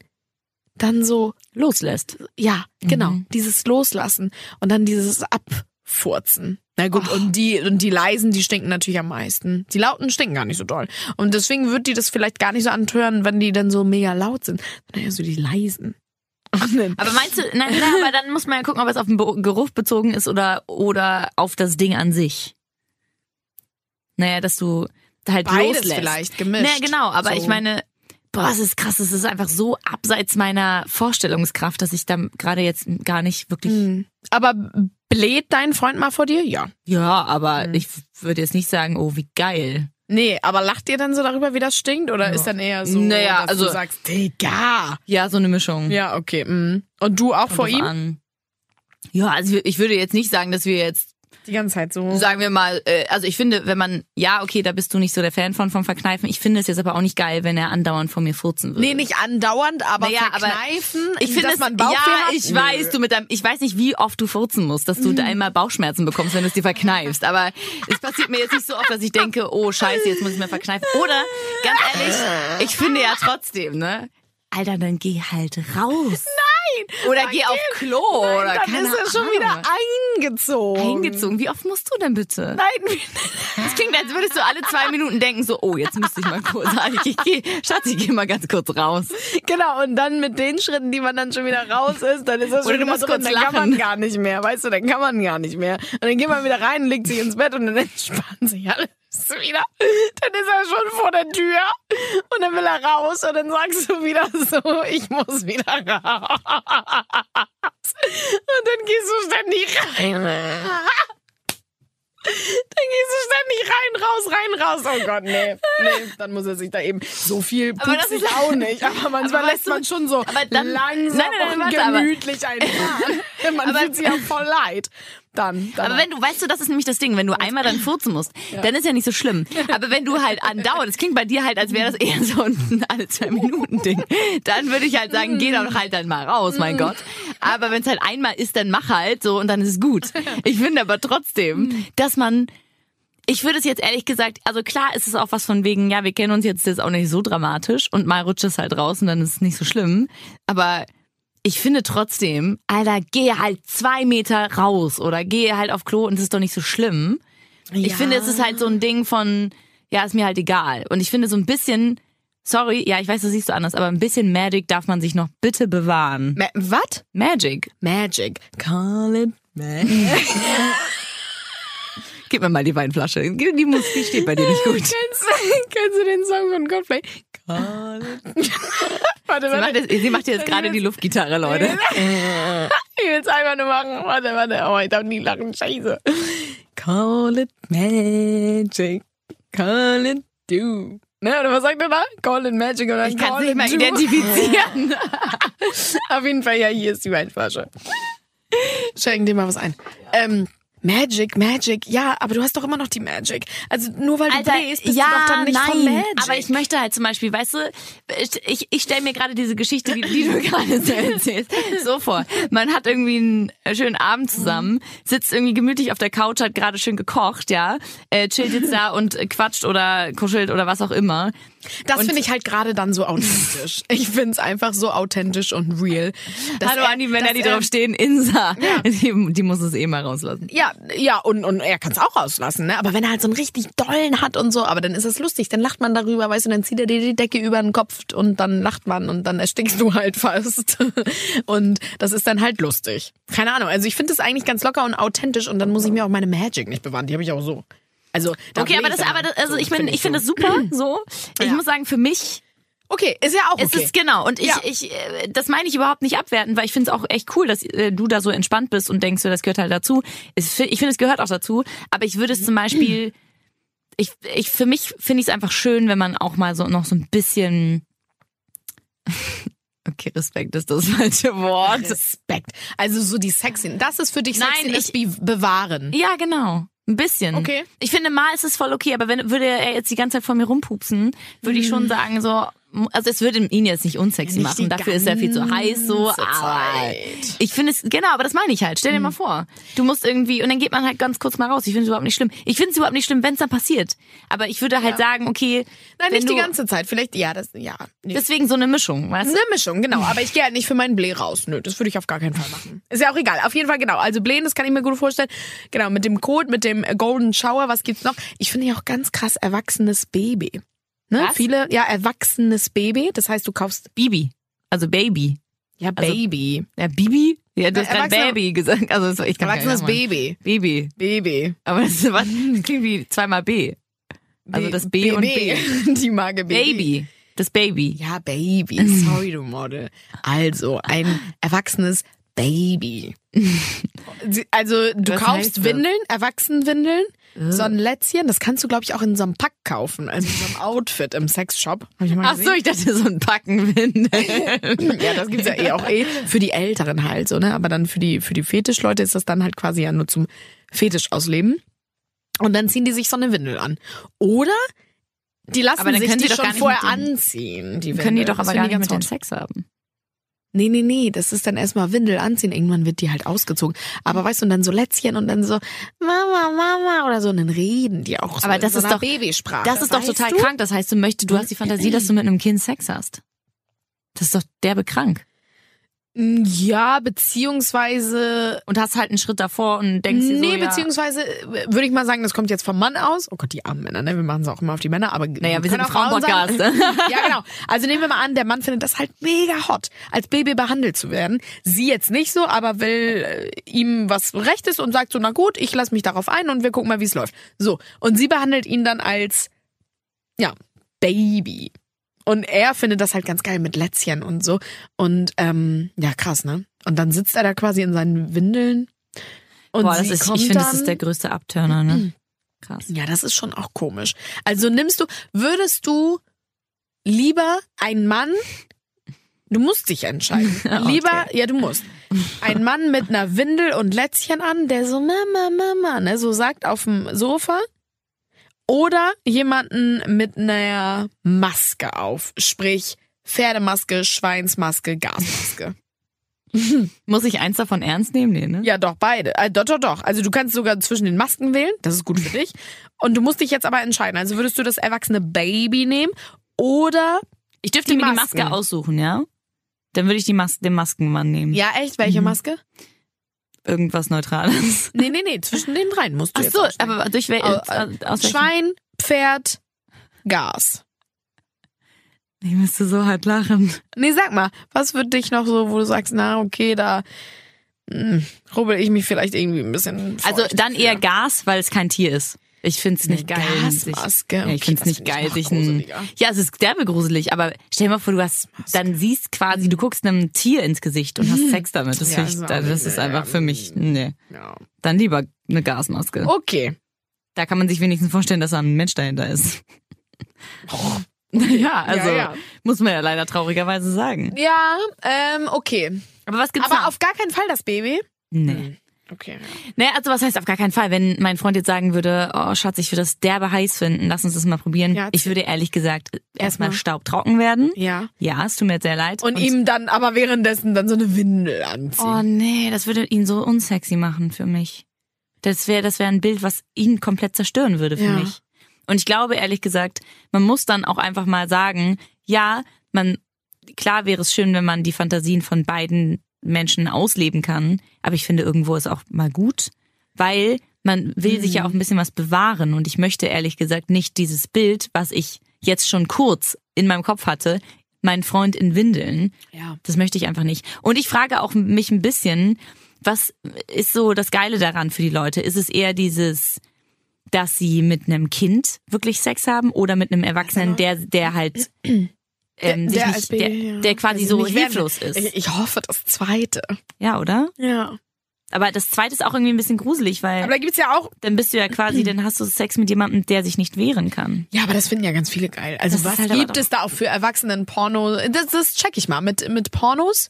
dann so Loslässt. ja, genau. Mhm. Dieses Loslassen und dann dieses Abfurzen. Na gut, und die, und die leisen, die stinken natürlich am meisten. Die lauten stinken gar nicht so doll. Und deswegen wird die das vielleicht gar nicht so antören, wenn die dann so mega laut sind. Eher so die leisen. Aber meinst du, nein, nein, aber dann muss man ja gucken, ob es auf den Geruch bezogen ist oder, oder auf das Ding an sich. Naja, dass du halt Beides loslässt. vielleicht gemischt. Naja, genau, aber So. ich meine, boah, es ist krass, es ist einfach so abseits meiner Vorstellungskraft, dass ich da gerade jetzt gar nicht wirklich. Hm. Aber bläht dein Freund mal vor dir? Ja. Ja, aber Mhm. ich würde jetzt nicht sagen, oh, wie geil. Nee, aber lacht ihr dann so darüber, wie das stinkt? Oder ist dann eher so, Naja, dass also- du sagst, Digga. Ja, so eine Mischung. Ja, okay. mm. Und du auch Kommt vor ihm? An. Ja, also ich würde jetzt nicht sagen, dass wir jetzt Die ganze Zeit so. sagen wir mal, äh, also ich finde, wenn man, ja, okay, da bist du nicht so der Fan von vom Verkneifen. Ich finde es jetzt aber auch nicht geil, wenn er andauernd vor mir furzen würde. Nee, nicht andauernd, aber Naja, aber verkneifen, ich finde dass es, man Bauchweh ja, hat? ich Nö. Mhm. weiß, du mit deinem, ich weiß nicht, wie oft du furzen musst, dass du da einmal Bauchschmerzen bekommst, wenn du es dir verkneifst. Aber es passiert mir jetzt nicht so oft, dass ich denke, oh Scheiße, jetzt muss ich mir verkneifen. Oder ganz ehrlich, ich finde ja trotzdem, ne? Alter, dann geh halt raus. Nein! Oder geh auf Klo oder Dann keine ist er schon wieder eingezogen. eingezogen. Wie oft musst du denn bitte? Nein, Das klingt, als würdest du alle zwei Minuten denken, so, oh, jetzt müsste ich mal kurz, ich, geh, Schatz, ich geh mal ganz kurz raus. genau. Und dann mit den Schritten, die man dann schon wieder raus ist, dann ist das Oder schon musst drin. kurz Dann kann man lachen. gar nicht mehr, weißt du, dann kann man gar nicht mehr. Und dann geht man wieder rein, legt sich ins Bett und dann entspannt sich wieder. Dann ist er schon vor der Tür und dann will er raus und dann sagst du wieder so, ich muss wieder raus. Und dann gehst du ständig rein. Ständig rein, raus, rein, raus. Oh Gott, nee. Nee, dann muss er sich da eben so viel Aber das ist- auch nicht. Aber manchmal Aber weißt lässt du- man schon so dann- langsam Nein, nein, nein, und warte, gemütlich einfahren. Man fühlt sich auch voll leid. Dann, dann Aber wenn du, weißt du, das ist nämlich das Ding, wenn du einmal dann furzen musst, dann ist ja nicht so schlimm. Aber wenn du halt andauernd, das klingt bei dir halt, als wäre das eher so ein alle zwei Minuten Ding, dann würde ich halt sagen, geh doch halt dann mal raus, mein Gott. Aber wenn es halt einmal ist, dann mach halt so und dann ist es gut. Ich finde aber trotzdem, dass man ich würde es jetzt ehrlich gesagt, also klar ist es auch was von wegen, ja, wir kennen uns jetzt, das ist auch nicht so dramatisch und mal rutscht es halt raus und dann ist es nicht so schlimm. Aber ich finde trotzdem, Alter, geh halt zwei Meter raus oder geh halt auf Klo und es ist doch nicht so schlimm. Ich Ja. finde, es ist halt so ein Ding von, ja, ist mir halt egal. Und ich finde so ein bisschen, sorry, ja, ich weiß, das siehst du anders, aber ein bisschen Magic darf man sich noch bitte bewahren. Ma was? Magic. Magic. Call it magic. Gib mir mal die Weinflasche. Die Musik die steht bei dir nicht gut. kennst, kennst du den Song von Coldplay? Call it. warte, Sie warte. macht, jetzt, sie macht jetzt gerade die Luftgitarre, Leute. Ich will es einfach nur machen. Warte, warte. Oh, ich darf nie lachen. Scheiße. Call it magic. Call it do. Ne, oder was sagt er da? Call it magic oder Ich kann call es nicht it mehr do. identifizieren. Auf jeden Fall, ja, hier ist die Weinflasche. Schenken dir mal was ein. Ähm, Magic, Magic, ja, aber du hast doch immer noch die Magic. Also nur weil du bläst, bist ja, du doch dann nicht nein, von Magic. aber ich möchte halt zum Beispiel, weißt du, ich, ich stelle mir gerade diese Geschichte, die, die du gerade so erzählst, so vor. Man hat irgendwie einen schönen Abend zusammen, sitzt irgendwie gemütlich auf der Couch, hat gerade schön gekocht, ja, äh, chillt jetzt da und quatscht oder kuschelt oder was auch immer. Das finde ich halt gerade dann so authentisch. Ich finde es einfach so authentisch und real. Hallo er- an die Männer, die er- drauf stehen, Insa. Die, die muss es eh mal rauslassen. Ja, ja, und, und er kann es auch rauslassen, ne? Aber wenn er halt so einen richtig dollen hat und so, aber dann ist es lustig, dann lacht man darüber, weißt du, dann zieht er dir die Decke über den Kopf und dann lacht man und dann erstickst du halt fast. Und das ist dann halt lustig. Keine Ahnung, also ich finde es eigentlich ganz locker und authentisch und dann muss ich mir auch meine Magic nicht bewahren, die habe ich auch so. Also, Okay, aber ich das, aber das, also So, ich meine, ich finde das so. super, so. Ich Ja. muss sagen, für mich Okay, ist ja auch okay. Es ist genau und ich, Ja. ich, äh, das meine ich überhaupt nicht abwerten, weil ich finde es auch echt cool, dass äh, du da so entspannt bist und denkst, das gehört halt dazu. Ich finde, es gehört auch dazu, aber ich würde es zum Beispiel, ich, ich für mich finde ich es einfach schön, wenn man auch mal so noch so ein bisschen, okay, Respekt ist das falsche Wort. Respekt. Also so die Sexy. Das ist für dich Nein, Sexiness ich- be bewahren. Ja, genau. Ein bisschen. Okay. Ich finde, mal ist es voll okay, aber wenn würde er jetzt die ganze Zeit vor mir rumpupsen, würde ich schon sagen so, also es würde ihn jetzt nicht unsexy Nicht machen. die Dafür ist er viel zu heiß so. Aber ich finde es genau, aber das meine ich halt. Stell dir mal vor, du musst irgendwie und dann geht man halt ganz kurz mal raus. Ich finde es überhaupt nicht schlimm. Ich finde es überhaupt nicht schlimm, wenn es dann passiert. Aber ich würde halt sagen, okay, Nein, nicht die du- ganze Zeit. Vielleicht, ja, das, ja. Deswegen so eine Mischung, weißt du? Eine Mischung, genau. Aber ich gehe halt nicht für meinen Blee raus. Nö, das würde ich auf gar keinen Fall machen. Ist ja auch egal. Auf jeden Fall, genau. Also Blähen, das kann ich mir gut vorstellen. Genau, mit dem Code, mit dem Golden Shower, was gibt's noch? Ich finde ja auch ganz krass erwachsenes Baby. Ne? Was? Viele, ja, erwachsenes Baby. Das heißt, du kaufst, Bibi, also Baby. ja, Baby. Ja, Bibi? Ja, du hast gerade Baby gesagt. Also ich kann Erwachsenes Baby. Baby. Baby. Aber das, ist- was, das klingt wie zweimal B. Also das B und B. Die Marke Baby. Baby. Das Baby. Ja, Baby. Sorry, du Model. Also, ein erwachsenes Baby. Also, du Was kaufst? Windeln, Erwachsenenwindeln, so ein Lätzchen, das kannst du, glaube ich, auch in so einem Pack kaufen, also in so einem Outfit im Sexshop. Hab ich mal Ach so, ich dachte so ein Packen Windeln. Ja, das gibt's ja eh auch eh für die Älteren halt so, ne? Aber dann für die für die Fetischleute ist das dann halt quasi ja nur zum Fetisch ausleben. Und dann ziehen die sich so eine Windel an. Oder die lassen sich die die doch schon vorher anziehen. Die Können die Windel. doch Das aber finden gar nicht mit hot. Sex haben. Nee, nee, nee, das ist dann erstmal Windel anziehen. Irgendwann wird die halt ausgezogen. Aber weißt du, und dann so Lätzchen und dann so Mama, Mama oder so. Und dann reden die auch so Aber in das so ist einer doch- Babysprache. Das ist doch total du? krank. Das heißt, du möchtest, du hast die Fantasie, dass du mit einem Kind Sex hast. Das ist doch derbe krank. Ja, beziehungsweise Und hast halt einen Schritt davor und denkst dir so, Nee, beziehungsweise äh, würde ich mal sagen, das kommt jetzt vom Mann aus. Oh Gott, die armen Männer, ne? Wir machen es auch immer auf die Männer, aber Naja, wir sind auch Frauen Frauenpodcast, ne? ja, genau. Also nehmen wir mal an, der Mann findet das halt mega hot, als Baby behandelt zu werden. Sie jetzt nicht so, aber will äh, ihm was recht ist und sagt so, na gut, ich lasse mich darauf ein und wir gucken mal, wie es läuft. So, und sie behandelt ihn dann als ja, Baby. Und er findet das halt ganz geil mit Lätzchen und so. Und ähm, ja, krass, ne? Und dann sitzt er da quasi in seinen Windeln. Und Boah, das ist, ich finde, das ist der größte Abturner, ne? Krass. Ja, das ist schon auch komisch. Also nimmst du, würdest du lieber einen Mann, du musst dich entscheiden. Okay. Lieber, ja, du musst. Ein Mann mit einer Windel und Lätzchen an, der so Mama, Mama, ne, so sagt auf dem Sofa. Oder jemanden mit einer Maske auf, sprich Pferdemaske, Schweinsmaske, Gasmaske. Muss ich eins davon ernst nehmen? Nee, ne? Ja, doch, beide. Äh, doch, doch, doch. Also du kannst sogar zwischen den Masken wählen. Das ist gut für dich. Und du musst dich jetzt aber entscheiden. Also würdest du das erwachsene Baby nehmen oder... Ich dürfte Die mir die. Maske aussuchen, ja? Dann würde ich die Mas den Maskenmann nehmen. Ja, echt? Welche Mhm. Maske? Irgendwas Neutrales. Nee, nee, nee. Zwischen den dreien musst du Ach so, aber durch wel Au- aus, aus Schwein, Pferd, Gas. Ich müsste so hart lachen. Nee, sag mal, was wird dich noch so, wo du sagst, na, okay, da hm, rubbel ich mich vielleicht irgendwie ein bisschen Also dann eher Gas, weil es kein Tier ist. Ich find's nicht Eine geil. Gasmaske? Sich, ja, ich find's das nicht geil, sich ein. Ja, es ist derbe gruselig, aber stell dir mal vor, du hast, dann siehst quasi, du guckst einem Tier ins Gesicht und hast Sex damit. Das. Ja, ich, das nicht ist einfach für mich, nee. Ja. Dann lieber eine Gasmaske. Okay. Da kann man sich wenigstens vorstellen, dass da ein Mensch dahinter ist. Ja, also Ja, ja. muss man ja leider traurigerweise sagen. Ja, ähm, okay. Aber was gibt's Aber noch? auf gar keinen Fall das Baby. Nee. Okay. Ja. Nee, also was heißt auf gar keinen Fall, wenn mein Freund jetzt sagen würde, oh Schatz, ich würde das derbe heiß finden, lass uns das mal probieren. Ja, ich würde ehrlich gesagt erstmal staubtrocken werden. ja. Ja, es tut mir jetzt sehr leid. Und, ihm dann aber währenddessen dann so eine Windel anziehen. Oh nee, das würde ihn so unsexy machen für mich. Das wäre das wäre ein Bild, was ihn komplett zerstören würde für Ja. mich. Und ich glaube ehrlich gesagt, man muss dann auch einfach mal sagen, ja, man klar wäre es schön, wenn man die Fantasien von beiden Menschen ausleben kann, aber ich finde irgendwo ist auch mal gut, weil man will sich ja auch ein bisschen was bewahren und ich möchte ehrlich gesagt nicht dieses Bild, was ich jetzt schon kurz in meinem Kopf hatte, mein Freund in Windeln, Ja. das möchte ich einfach nicht. Und ich frage auch mich ein bisschen, was ist so das Geile daran für die Leute? Ist es eher dieses, dass sie mit einem Kind wirklich Sex haben oder mit einem Erwachsenen, der, der halt ähm, sich der nicht, der, ja. der quasi Also so werden- hilflos ist. Ich, hoffe das zweite. Ja, oder? Ja. Aber das zweite ist auch irgendwie ein bisschen gruselig, weil Aber da gibt's ja auch. dann bist du ja quasi, dann hast du Sex mit jemandem, der sich nicht wehren kann. Ja, aber das finden ja ganz viele geil. Also Das was halt gibt es da auch für Erwachsenen Porno? Das, das check ich mal mit mit Pornos.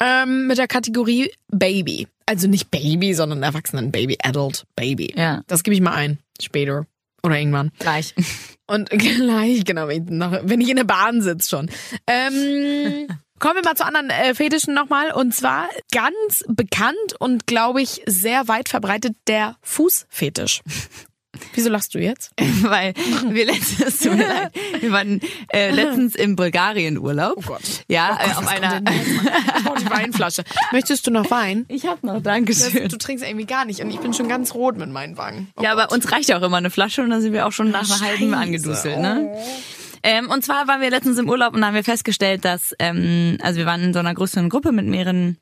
ähm, mit der Kategorie Baby. Also nicht Baby, sondern Erwachsenen Baby, Adult Baby. Ja. Das gebe ich mal ein. Später. Oder irgendwann. Gleich. Und gleich, genau, wenn ich, in der Bahn sitze schon. Ähm, kommen wir mal zu anderen äh, Fetischen nochmal. Und zwar ganz bekannt und, glaube ich, sehr weit verbreitet der Fußfetisch. Wieso lachst du jetzt? Weil wir letztens, tut mir leid, wir waren äh, letztens im Bulgarien Urlaub. Oh Gott. Ja, Oh Gott, äh, auf einer. Ich brauche die Weinflasche. Möchtest du noch Wein? Ich hab noch, Das, Dankeschön. du trinkst irgendwie gar nicht und ich bin schon ganz rot mit meinen Wangen. Oh ja, Gott. aber uns reicht ja auch immer eine Flasche und dann sind wir auch schon nach einer halben angeduselt, ne? Ähm, und zwar waren wir letztens im Urlaub und da haben wir festgestellt, dass, ähm, also wir waren in so einer größeren Gruppe mit mehreren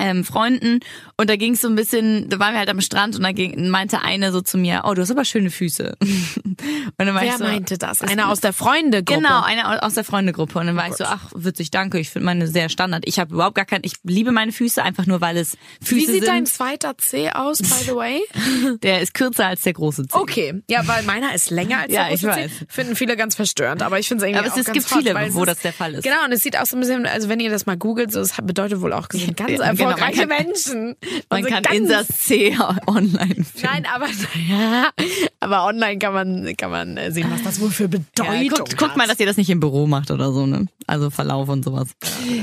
ähm, Freunden und da ging es so ein bisschen, da waren wir halt am Strand und da ging, meinte eine so zu mir, oh, du hast aber schöne Füße. und dann war ich Wer so, meinte das? Einer aus der Freundegruppe. Genau, eine aus der Freundegruppe. Und dann war Oh ich so, ach, witzig, danke. Ich finde meine sehr Standard. Ich habe überhaupt gar kein, ich liebe meine Füße einfach nur, weil es Füße Wie sieht sind. dein zweiter C aus, by the way? der ist kürzer als der große Zeh. Okay, ja, weil meiner ist länger als Ja, der ich große weiß. C. Finden viele ganz verstörend, aber ich finde es irgendwie Aber es, auch es ganz gibt hot, viele, es wo das der Fall ist. Genau, und es sieht auch so ein bisschen, also wenn ihr das mal googelt, so, das bedeutet wohl auch gesehen, ganz Ja, genau, man erfolgreiche kann- Menschen. Man Also kann Insas C online finden. Nein, aber ja, aber online kann man kann man äh, sehen, was das wohl für Bedeutung Ja, guckt, guckt mal, dass ihr das nicht im Büro macht oder so, ne? Also Verlauf und sowas.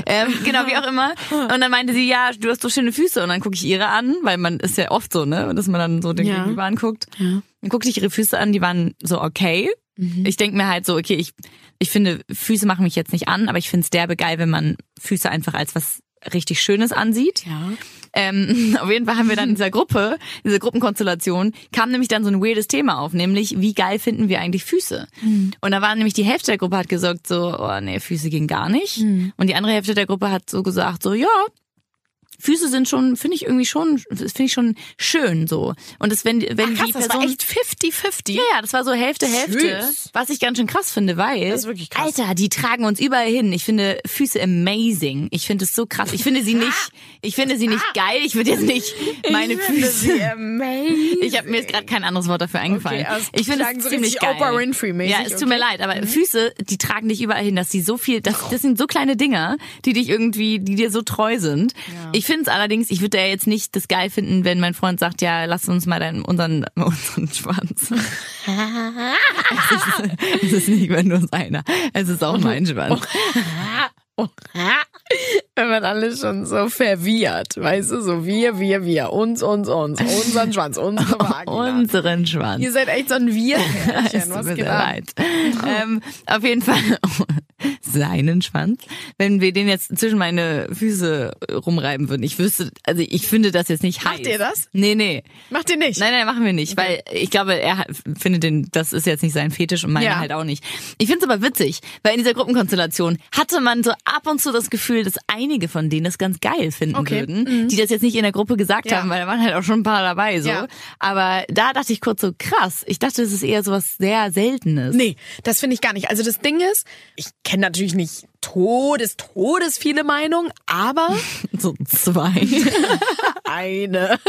Ähm, genau, wie auch immer. Und dann meinte sie, ja, du hast so schöne Füße. Und dann gucke ich ihre an, weil man ist ja oft so, ne? Dass man dann so den Ja. Gegenüber anguckt. Ja. Dann guckte ich ihre Füße an, die waren so okay. Mhm. Ich denke mir halt so, okay, ich, ich finde, Füße machen mich jetzt nicht an, aber ich finde es derbe geil, wenn man Füße einfach als was richtig Schönes ansieht. Ja. Ähm, auf jeden Fall haben wir dann in dieser Gruppe, dieser Gruppenkonstellation, kam nämlich dann so ein weirdes Thema auf, nämlich wie geil finden wir eigentlich Füße? Und da war nämlich die Hälfte der Gruppe hat gesagt so, oh nee, Füße gehen gar nicht. Und die andere Hälfte der Gruppe hat so gesagt so, ja, Füße sind schon, finde ich irgendwie schon, finde ich schon schön so. Und das, wenn, wenn Krass, die das Person, war echt 50-50. ja, ja, das war so Hälfte, Hälfte. Süß. Was ich ganz schön krass finde, weil. Das ist wirklich krass. Alter, die tragen uns überall hin. Ich finde Füße amazing. Ich finde es so krass. Ich finde sie nicht, ich finde sie nicht geil. Ich würde jetzt nicht meine ich finde Füße. sie amazing. Ich habe mir jetzt gerade kein anderes Wort dafür eingefallen. Okay, also ich finde es so ziemlich geil. Oprah Winfrey-mäßig, Ja, es tut mir okay. Mhm. leid, aber Füße, die tragen dich überall hin, dass sie so viel, das, das sind so kleine Dinger, die dich irgendwie, die dir so treu sind. Ich finde es allerdings, ich würde ja jetzt nicht das geil finden, wenn mein Freund sagt, ja, lass uns mal deinen, unseren, unseren Schwanz. es, ist, es ist nicht mehr nur seiner, es ist auch mein Schwanz. Wenn man alles schon so verwirrt, weißt du, so wir, wir, wir, uns, uns, uns, unseren Schwanz, unsere Vagina. Unseren Schwanz. Ihr seid echt so ein Es Wir-Pärchen. tut Was mir geht leid. ähm, auf jeden Fall seinen Schwanz. Wenn wir den jetzt zwischen meine Füße rumreiben würden, ich wüsste, also ich finde das jetzt nicht heiß. Macht ihr das? Nee, nee. Macht ihr nicht? Nein, nein, machen wir nicht, weil ich glaube, er findet den, das ist jetzt nicht sein Fetisch und meine Ja. halt auch nicht. Ich finde es aber witzig, weil in dieser Gruppenkonstellation hatte man so ab und zu das Gefühl, dass einige von denen das ganz geil finden Okay. würden, die das jetzt nicht in der Gruppe gesagt Ja. haben, weil da waren halt auch schon ein paar dabei so. Ja. Aber da dachte ich kurz so krass. Ich dachte, das ist eher so was sehr Seltenes. Nee, das finde ich gar nicht. Also das Ding ist, ich kenne natürlich nicht todes, todes viele Meinungen, aber So zwei. eine.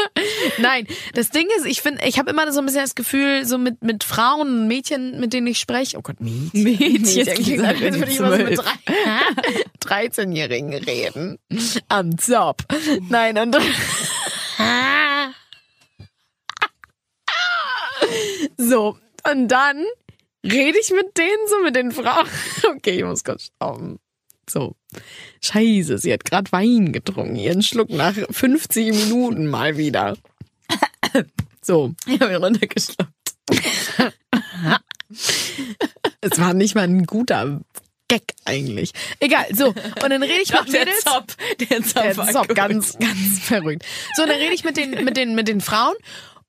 Nein, das Ding ist, ich finde, ich habe immer so ein bisschen das Gefühl, so mit, mit Frauen und Mädchen, mit denen ich spreche, oh Gott, Mädchen. Mädchen, klingt, als würde ich immer so mit drei- 13-Jährigen reden. Am Job. Nein, und so, und dann rede ich mit denen so, mit den Frauen. Okay, ich muss kurz stauben. So. Scheiße, sie hat gerade Wein getrunken. Ihren Schluck nach 50 Minuten mal wieder. So. Ich habe ihn runtergeschluckt. Es war nicht mal ein guter Gag eigentlich. Egal, so. Und dann rede ich mit Mädels. Zop. Der Zop, Der war Zop, gut. ganz, ganz verrückt. So, und dann rede ich mit den, mit den, mit den Frauen.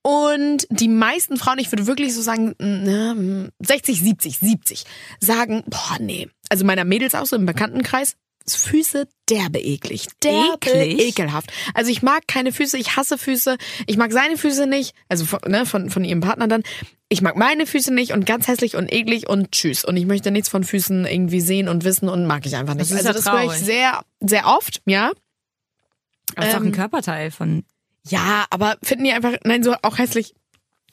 Und die meisten Frauen, ich würde wirklich so sagen, na, 60, 70, 70, sagen, boah, nee. Also meiner Mädels auch so im Bekanntenkreis, Füße derbe eklig. Derbe Eklig? ekelhaft. Also ich mag keine Füße, ich hasse Füße. Ich mag seine Füße nicht, also von, ne, von, von ihrem Partner dann. Ich mag meine Füße nicht und ganz hässlich und eklig und tschüss. Und ich möchte nichts von Füßen irgendwie sehen und wissen und mag ich einfach nicht. Das ist also ja das höre ich sehr, sehr oft, ja. Aber ist doch ein Ähm, Körperteil von. Ja, aber finden die einfach, nein, so auch hässlich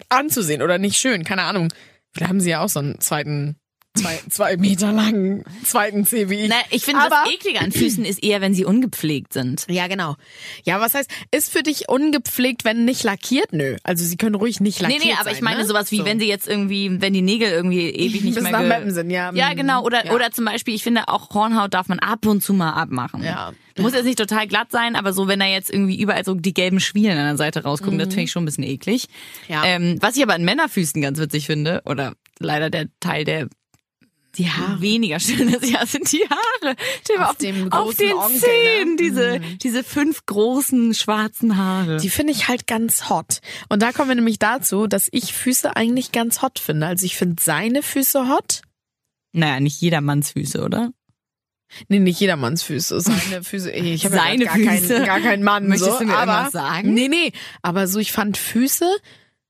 anzusehen oder nicht schön, keine Ahnung. Vielleicht haben sie ja auch so einen zweiten zwei, zwei Meter langen zweiten ich. Na, ich finde, das Eklige an Füßen ist eher, wenn sie ungepflegt sind. Ja, genau. Ja, was heißt, ist für dich ungepflegt, wenn nicht lackiert? Nö. Also sie können ruhig nicht Nee, lackiert nee, aber sein, ich meine ne? sowas wie, So. wenn sie jetzt irgendwie, wenn die Nägel irgendwie ewig nicht Bis mehr nach ge- sind, ja. Ja, Mhm. genau. Oder, Ja. oder zum Beispiel, ich finde auch Hornhaut darf man ab und zu mal abmachen. Ja. Muss jetzt nicht total glatt sein, aber so, wenn da jetzt irgendwie überall so die gelben Schwielen an der Seite rausgucken, das finde ich schon ein bisschen eklig. Mhm. Ja. Ähm, was ich aber an Männerfüßen ganz witzig finde, oder leider der Teil, der die Haare. weniger schön ist, ja, sind die Haare. Stell Auf auf, dem auf den Onkel, Zehen, ne? diese, diese fünf großen schwarzen Haare. Die finde ich halt ganz hot. Und da kommen wir nämlich dazu, dass ich Füße eigentlich ganz hot finde. Also ich finde seine Füße hot. naja, nicht jedermanns Füße, oder? Nee, nicht jedermanns Füße. Seine Füße. Ich habe ja gar, keinen, gar keinen Mann. Möchtest so, du mir aber, sagen? Nee, nee. Aber so, ich fand Füße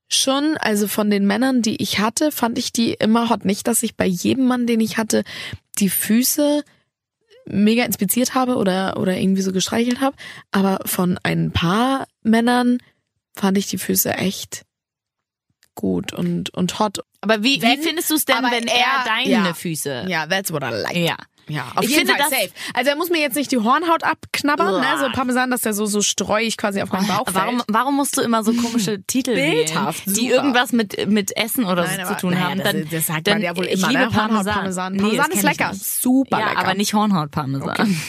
schon, also von den Männern, die ich hatte, fand ich die immer hot. Nicht, dass ich bei jedem Mann, den ich hatte, die Füße mega inspiziert habe oder, oder irgendwie so gestreichelt habe. Aber von ein paar Männern fand ich die Füße echt gut und, und hot. Aber wie, Wenn- wie findest du es denn, wenn er, er- deine ja. Füße? Ja, that's what I like. Ja. Ja, auf Ich jeden finde Fall das- safe. Also er muss mir jetzt nicht die Hornhaut abknabbern, ne? so Parmesan, dass der so so streuig quasi auf meinen Bauch Warum, fällt. warum musst du immer so komische Titel Bildhaft, wählen, die super. irgendwas mit, mit Essen oder Nein, so aber- zu tun naja, haben? das- Dann, das sagt dann, man ja wohl ich immer, liebe ne? Hornhaut, Parmesan. Parmesan. Nee, Parmesan das ist ich lecker. Super ja, lecker. aber nicht Hornhaut-Parmesan.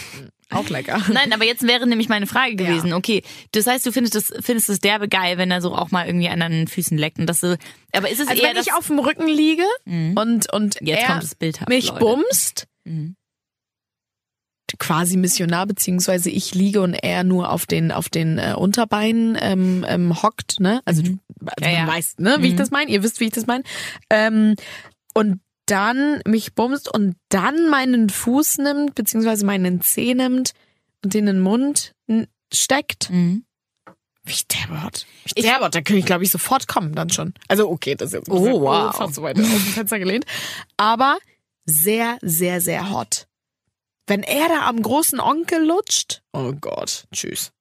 Auch lecker. Nein, aber jetzt wäre nämlich meine Frage gewesen, okay, das heißt, du findest das, findest es derbe geil, wenn er so auch mal irgendwie an deinen Füßen leckt und das so, aber ist es Also eher wenn das, ich auf dem Rücken liege und und Jetzt er kommt das bildhaft, mich Leute. bumst, Mhm. Quasi Missionar beziehungsweise ich liege und er nur auf den auf den äh, Unterbeinen ähm, ähm, hockt, ne? Also du also Ja, ja. weiß, ne, wie ich Mhm. das meine. Ihr wisst, wie ich das meine. Ähm, und dann mich bumst und dann meinen Fuß nimmt beziehungsweise meinen Zeh nimmt und den in den Mund steckt. Mhm. Wie ich derbe hot. Wie ich derbe hot. Da könnte ich, glaube ich, sofort kommen dann schon. Also okay, das ist jetzt Oh, wow. fast so weit aus dem Fenster gelehnt. Aber sehr, sehr, sehr hot. Wenn er da am großen Onkel lutscht, oh Gott, tschüss.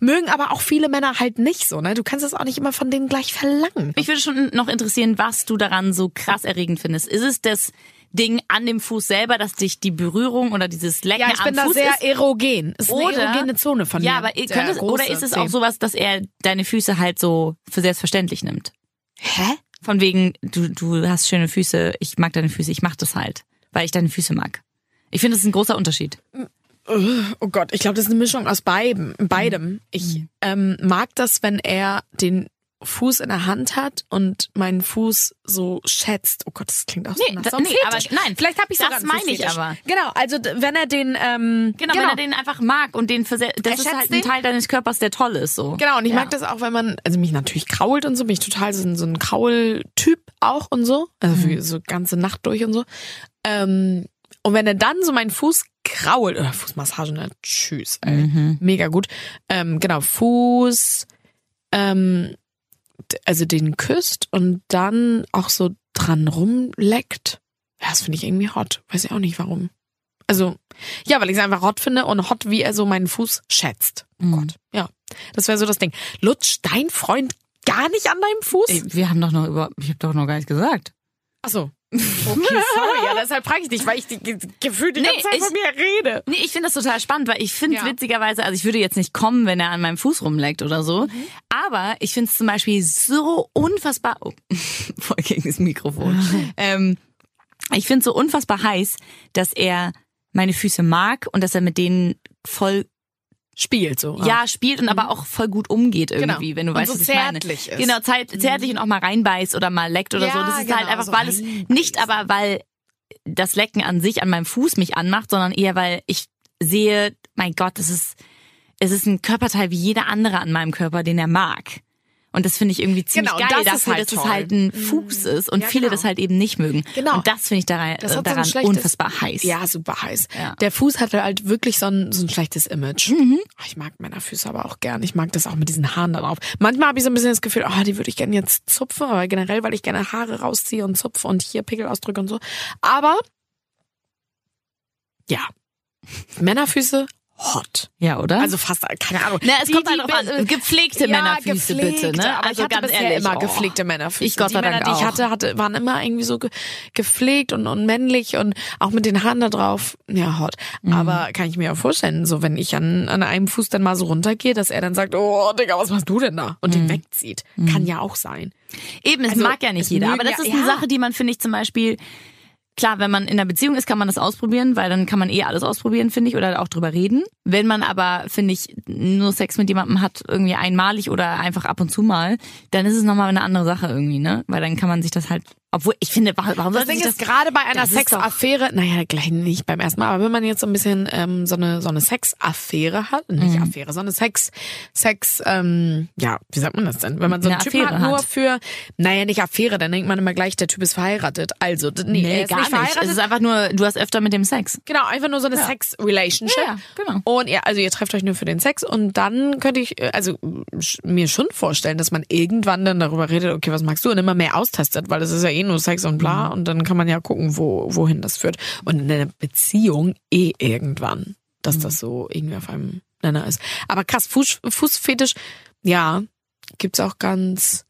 Mögen aber auch viele Männer halt nicht so, ne? Du kannst es auch nicht immer von denen gleich verlangen. Mich würde schon noch interessieren, was du daran so krass erregend findest. Ist es das Ding an dem Fuß selber, dass dich die Berührung oder dieses Lecken Ja, ich am bin da Fuß sehr ist? erogen. Ist eine Oder- erogene Zone von Ja, mir. aber Der könnte es, oder ist es auch sowas, dass er deine Füße halt so für selbstverständlich nimmt? Hä? Von wegen, du, du hast schöne Füße, ich mag deine Füße, ich mach das halt, weil ich deine Füße mag. Ich finde, das ist ein großer Unterschied. Oh Gott, ich glaube, das ist eine Mischung aus beidem. beidem. Ich ähm, mag das, wenn er den Fuß in der Hand hat und meinen Fuß so schätzt. Oh Gott, das klingt auch so Nee, nach da- nee, aber nein, vielleicht habe ich das meine ich aber. Genau, also wenn er den ähm, Genau, wenn er den einfach mag und den für sehr, das Er ist halt ein? Teil deines Körpers, der toll ist, so. Genau, und ich Ja. mag das auch, wenn man, also mich natürlich krault und so, bin ich total so, ein- so ein Kraultyp auch und so. Also Mhm. für so ganze Nacht durch und so. Ähm, und wenn er dann so meinen Fuß krault, oder Fußmassage, ne? Tschüss, ey. Mhm. Mega gut. Ähm, genau, Fuß, ähm, also den küsst und dann auch so dran rumleckt. Ja, das finde ich irgendwie hot. Weiß ich auch nicht warum. Also, ja, weil ich es einfach hot finde und hot, wie er so meinen Fuß schätzt. Oh Mhm. Gott. Ja. Das wäre so das Ding. Lutscht dein Freund gar nicht an deinem Fuß? Ey, wir haben doch noch über, ich habe doch noch gar nicht gesagt. Ach so. Okay, sorry. Ja, deshalb frage ich dich, weil ich die, ge- gefühlt die Nee, ganze Zeit ich- von mir rede. Nee, ich finde das total spannend, weil ich finde Ja. witzigerweise, also ich würde jetzt nicht kommen, wenn er an meinem Fuß rumleckt oder so, Mhm. aber ich finde es zum Beispiel so unfassbar, oh, voll gegen das Mikrofon, ähm, ich finde es so unfassbar heiß, dass er meine Füße mag und dass er mit denen voll Spielt so. ja spielt und aber auch voll gut umgeht irgendwie, Mhm. Genau. wenn du weißt, so was ich meine. zärtlich ist. Mhm. Genau, zeit, zärtlich und auch mal reinbeißt oder mal leckt oder Ja, so. Das ist genau, halt einfach, so weil es nicht aber weil das Lecken an sich an meinem Fuß mich anmacht, sondern eher weil ich sehe, mein Gott, es ist es ist ein Körperteil wie jeder andere an meinem Körper, den er mag. Und das finde ich irgendwie ziemlich Genau, geil das dafür, halt dass es toll. halt ein Fuß ist und Ja, viele genau. das halt eben nicht mögen. Genau. Und das finde ich daran, so daran unfassbar heiß. Ja, super heiß. Ja. Der Fuß hatte halt wirklich so ein, so ein schlechtes Image. Mhm. Ah, Ich mag Männerfüße aber auch gern. Ich mag das auch mit diesen Haaren da drauf. Manchmal habe ich so ein bisschen das Gefühl, oh, die würde ich gerne jetzt zupfen, aber generell, weil ich gerne Haare rausziehe und zupfe und hier Pickel ausdrücke und so. Aber ja, Männerfüße hot. Ja, oder? Also fast, keine Ahnung. Na, es Die- kommt halt drauf an. Gepflegte ja, Männerfüße gepflegte, bitte, ne? Aber Also ich hatte ganz ehrlich, immer oh. gepflegte Männerfüße. Ich Gott die sei Männer, Dank die ich hatte, hatte, waren immer irgendwie so ge gepflegt und, und männlich und auch mit den Haaren da drauf. Ja, hot. Mhm. Aber kann ich mir auch vorstellen, so wenn ich an, an einem Fuß dann mal so runtergehe, dass er dann sagt, oh, Digga, was machst du denn da? Und Mhm. den wegzieht. Kann ja auch sein. Eben, es Also, mag ja nicht jeder. Aber das ja- ist eine ja. Sache, die man, finde ich, zum Beispiel, klar, wenn man in einer Beziehung ist, kann man das ausprobieren, weil dann kann man eh alles ausprobieren, finde ich, oder auch drüber reden. Wenn man aber, finde ich, nur Sex mit jemandem hat, irgendwie einmalig oder einfach ab und zu mal, dann ist es nochmal eine andere Sache irgendwie, ne? Weil dann kann man sich das halt, obwohl, ich finde, warum Das sollte Ding ist das gerade bei einer das Sexaffäre, naja, gleich nicht beim ersten Mal, aber wenn man jetzt so ein bisschen ähm, so eine so eine Sexaffäre hat, nicht Mhm. Affäre, sondern Sex, Sex, ähm, ja, wie sagt man das denn? Wenn man so einen Eine Typen Affäre hat, nur für, naja, nicht Affäre, dann denkt man immer gleich, der Typ ist verheiratet. Also, nee, Nee, ist gar nicht nicht. verheiratet. Es ist einfach nur, du hast öfter mit dem Sex. Genau, einfach nur so eine Sex-Relationship. Ja, ja, genau. Und ihr, also ihr trefft euch nur für den Sex und dann könnte ich, äh, also mir schon vorstellen, dass man irgendwann dann darüber redet, okay, was magst du? Und immer mehr austestet, weil es ist ja eh nur Sex und bla und dann kann man ja gucken, wo, wohin das führt. Und in einer Beziehung eh irgendwann, dass das so irgendwie auf einem Nenner ist. Aber krass, Fuß, Fußfetisch, ja, gibt's auch ganz,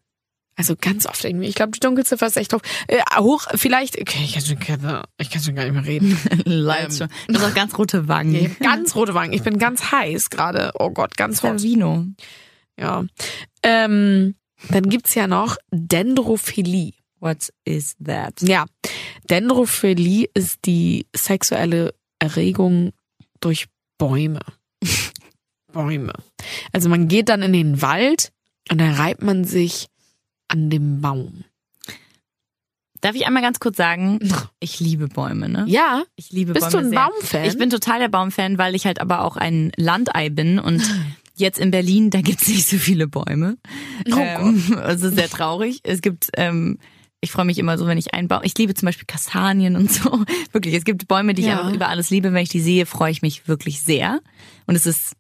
also ganz oft irgendwie. Ich glaube, die Dunkelziffer ist echt drauf. Äh, hoch, vielleicht, okay, ich kann schon, ich kann schon gar nicht mehr reden. Leid schon. Du hast auch ganz rote Wangen. Hab ganz rote Wangen. Ich bin ganz heiß gerade. Oh Gott, ganz hot. Vino. Ja. Ähm, dann gibt's ja noch Dendrophilie. What is that? Ja. Dendrophilie ist die sexuelle Erregung durch Bäume. Bäume. Also man geht dann in den Wald und dann reibt man sich an dem Baum. Darf ich einmal ganz kurz sagen, ich liebe Bäume, ne? Ja. Ich liebe Bist Bäume du ein. Baumfan? Ich bin total der Baumfan, weil ich halt aber auch ein Landei bin und jetzt in Berlin, da gibt's nicht so viele Bäume. Oh ähm, also sehr traurig. Es gibt, ähm, ich freue mich immer so, wenn ich einen Baum, ich liebe zum Beispiel Kastanien und so. Wirklich, es gibt Bäume, die ich Ja. einfach über alles liebe. Wenn ich die sehe, freue ich mich wirklich sehr. Und es ist,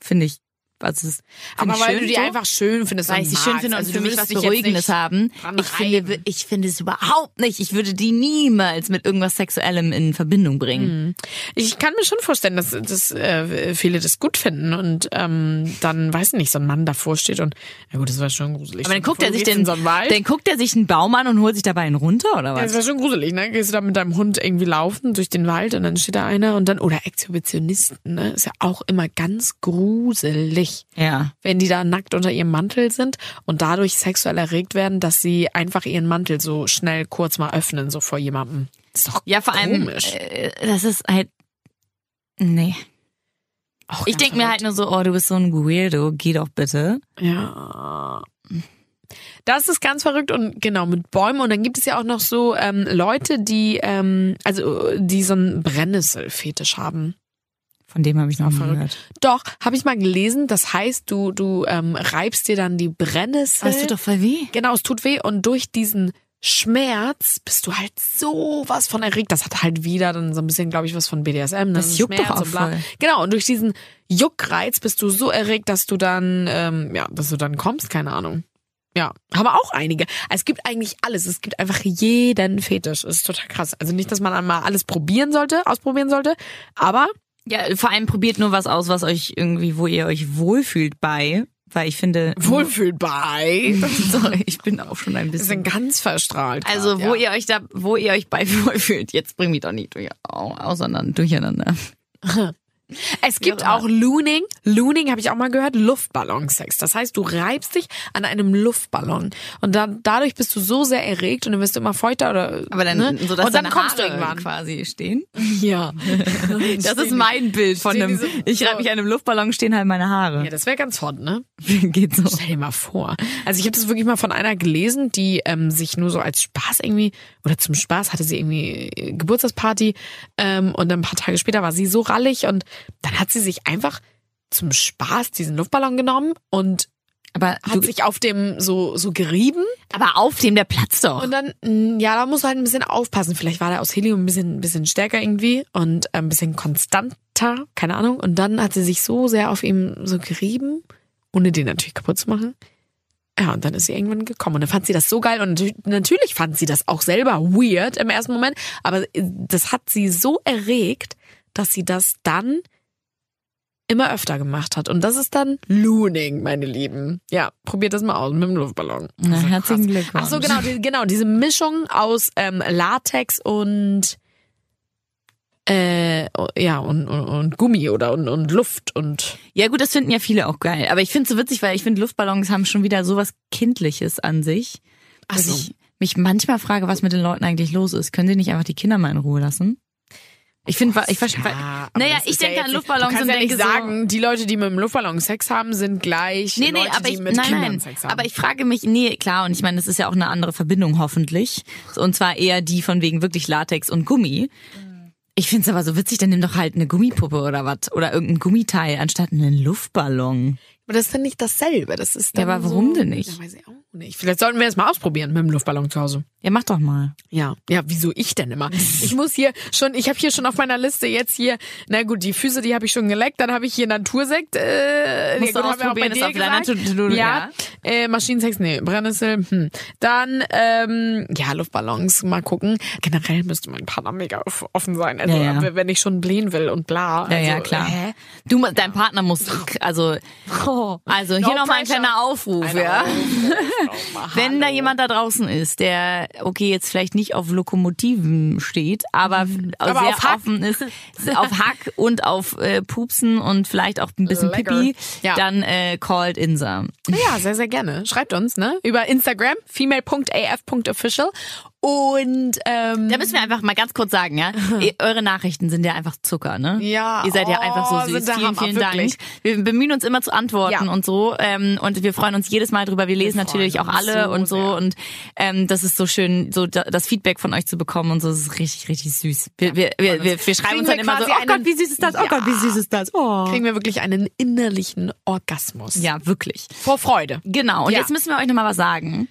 finde ich, also ist, Aber ich weil schön du die so. einfach schön findest. weil ich sie schön finde und Also für mich was Beruhigendes haben. Ich finde, ich finde es überhaupt nicht. Ich würde die niemals mit irgendwas Sexuellem in Verbindung bringen. Ich kann mir schon vorstellen, dass, dass äh, viele das gut finden und ähm, dann, weiß nicht, so ein Mann davor steht und, ja gut, das war schon gruselig. Aber dann guckt er sich den so dann guckt er sich einen Baum an und holt sich dabei einen runter oder Ja, das was? war schon gruselig, ne? Gehst du da mit deinem Hund irgendwie laufen durch den Wald und dann steht da einer und dann, oder Exhibitionisten, ne? Ist ja auch immer ganz gruselig. Ja. Wenn die da nackt unter ihrem Mantel sind und dadurch sexuell erregt werden, dass sie einfach ihren Mantel so schnell kurz mal öffnen, so vor jemandem. Ist doch Ja, vor allem, komisch. äh, das ist halt, nee. Auch Ich ganz denk mir halt nur so, oh, du bist so ein Weirdo, geh doch bitte. Ja. Das ist ganz verrückt und genau mit Bäumen und dann gibt es ja auch noch so ähm, Leute, die ähm, also die so einen Brennnesselfetisch haben. Von dem habe ich noch nie verrückt. gehört. Doch, habe ich mal gelesen. Das heißt, du du ähm, reibst dir dann die Brennnessel. Das tut doch voll weh. Genau, es tut weh und durch diesen Schmerz bist du halt so was von erregt. Das hat halt wieder dann so ein bisschen, glaube ich, was von BDSM. Ne? Das juckt Schmerz doch auch voll. Genau, und durch diesen Juckreiz bist du so erregt, dass du dann, ähm, ja, dass du dann kommst, keine Ahnung. Ja, haben auch einige. Es gibt eigentlich alles. Es gibt einfach jeden Fetisch. Es ist total krass. Also nicht, dass man einmal alles probieren sollte, ausprobieren sollte, aber Ja, vor allem probiert nur was aus, was euch irgendwie, wo ihr euch wohlfühlt bei. Weil ich finde, wohlfühlt bei. Sorry, ich bin auch schon ein Wir bisschen. sind ganz verstrahlt. Also, grad, wo ja. ihr euch da, wo ihr euch bei wohlfühlt, jetzt bring mich doch nicht durch, auseinander, durcheinander. Es gibt Ja. auch Looning. Looning habe ich auch mal gehört. Luftballonsex. Das heißt, du reibst dich an einem Luftballon und dann dadurch bist du so sehr erregt und dann wirst du immer feuchter oder. Aber dann, ne? so dass und dann kommst du Haare irgendwann. quasi stehen. Ja. Das ist mein Bild von einem, diese- ich reibe mich an einem Luftballon, stehen halt meine Haare. Ja, das wäre ganz hot, ne? Geht so. Stell dir mal vor. Also ich habe das wirklich mal von einer gelesen, die ähm, sich nur so als Spaß irgendwie oder zum Spaß hatte sie irgendwie äh, Geburtstagsparty ähm, und dann ein paar Tage später war sie so rallig und dann hat sie sich einfach zum Spaß diesen Luftballon genommen und Aber, hat sich auf dem so so gerieben. Aber auf dem der Platz doch. und dann mh, ja da muss halt ein bisschen aufpassen. Vielleicht war der aus Helium ein bisschen ein bisschen stärker irgendwie und äh, ein bisschen konstanter keine Ahnung. Und dann hat sie sich so sehr auf ihm so gerieben ohne den natürlich kaputt zu machen. Ja und dann ist sie irgendwann gekommen. Und dann fand sie das so geil und natü- natürlich fand sie das auch selber weird im ersten Moment. Aber äh, das hat sie so erregt dass sie das dann immer öfter gemacht hat. Und das ist dann Looning, meine Lieben. Ja, probiert das mal aus mit dem Luftballon. Na, herzlichen krass. Glückwunsch. Ach so, genau, die, genau, diese Mischung aus ähm, Latex und äh, ja, und, und, und Gummi oder und, und Luft und Ja gut, das finden ja viele auch geil. Aber ich finde es so witzig, weil ich finde, Luftballons haben schon wieder sowas Kindliches an sich. Ach Dass so. ich mich manchmal frage, was mit den Leuten eigentlich los ist. Können sie nicht einfach die Kinder mal in Ruhe lassen? Ich finde, ich verstehe. Ja, naja, ich ist ja denke an Luftballons du kannst und ja denke nicht sagen, die Leute, die mit dem Luftballon Sex haben, sind gleich so, nee, nee, Leute, aber die ich, mit nein, Kindern nein, Sex haben. aber ich frage mich, nee, klar, und ich meine, das ist ja auch eine andere Verbindung hoffentlich. Und zwar eher die von wegen wirklich Latex und Gummi. Ich finde es aber so witzig, dann nimm doch halt eine Gummipuppe oder was oder irgendein Gummiteil anstatt einen Luftballon. Aber das ist dann nicht dasselbe. Das ist Ja, dann aber warum so, denn nicht? Ja, weiß ich auch nicht. Vielleicht sollten wir es mal ausprobieren mit dem Luftballon zu Hause. Ja, mach doch mal. Ja, ja, wieso ich denn immer? Ich muss hier schon, ich habe hier schon auf meiner Liste jetzt hier, na gut, die Füße, die habe ich schon geleckt, dann habe ich hier Natursekt, äh, Musst ja, du gut, auch bei ausprobieren, ist dir auf deiner. To-Do, ja, Äh, Maschinensex, nee, Brennnessel, hm. Dann, ähm, ja, Luftballons, mal gucken. Generell müsste mein Partner mega off- offen sein, also Ja, ja. wenn ich schon blähen will und bla. Ja, also, ja, klar. Hä? Du, dein Partner muss, also, also hier No nochmal ein kleiner Aufruf, ja. Wenn da jemand da draußen ist, der, okay, jetzt vielleicht nicht auf Lokomotiven steht, aber, Mhm. Aber sehr auf Hack. offen ist, auf Hack und auf äh, Pupsen und vielleicht auch ein bisschen Lecker. Pipi, Ja. dann äh, called Insa. Ja, sehr, sehr gerne. Schreibt uns, ne? Über Instagram, female.af.official. Und ähm, Da müssen wir einfach mal ganz kurz sagen, ja, eure Nachrichten sind ja einfach Zucker, ne? Ja, Ihr seid ja oh, einfach so sind süß. Vielen, Hammer, vielen wirklich. Dank. Wir bemühen uns immer zu antworten Ja. und so. Ähm, und wir freuen uns jedes Mal drüber. Wir lesen freuen natürlich auch alle so und so. sehr. Und ähm, das ist so schön, so da, das Feedback von euch zu bekommen und so. Das ist richtig, richtig süß. Wir, wir, wir, wir, wir schreiben uns dann wir immer so, oh Gott, wie süß ist das? Oh Ja. Gott, wie süß ist das? Oh. kriegen wir wirklich einen innerlichen Orgasmus. Ja, wirklich. Vor Freude. Genau. Und Ja. jetzt müssen wir euch nochmal was sagen.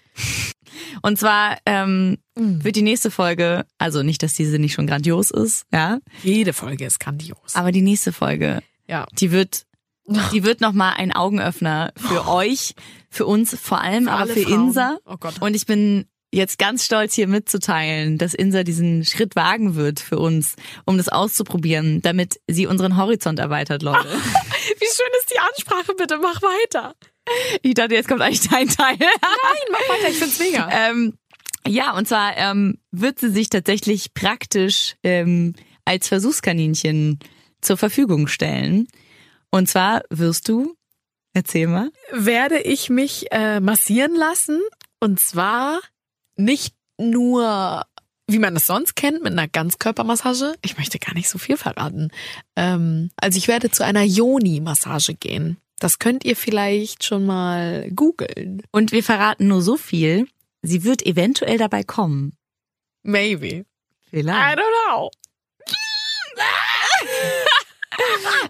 Und zwar ähm, Mhm. wird die nächste Folge, also nicht, dass diese nicht schon grandios ist, ja, Jede Folge ist grandios. aber die nächste Folge, Ja. die wird, die wird nochmal ein Augenöffner für euch, für uns vor allem, aber alle für Frauen. Insa. Oh Gott. Und ich bin jetzt ganz stolz hier mitzuteilen, dass Insa diesen Schritt wagen wird für uns, um das auszuprobieren, damit sie unseren Horizont erweitert, Leute. Wie schön ist die Ansprache, bitte mach weiter. Ich dachte, jetzt kommt eigentlich dein Teil. Nein, mach weiter, ich find's mega. Ähm, ja, und zwar ähm, wird sie sich tatsächlich praktisch ähm, als Versuchskaninchen zur Verfügung stellen. Und zwar wirst du, erzähl mal, Werde ich mich äh, massieren lassen und zwar nicht nur wie man es sonst kennt, mit einer Ganzkörpermassage. Ich möchte gar nicht so viel verraten. Ähm, also ich werde zu einer Yoni-Massage gehen. Das könnt ihr vielleicht schon mal googeln. und wir verraten nur so viel, sie wird eventuell dabei kommen. Maybe. I Vielleicht. don't know.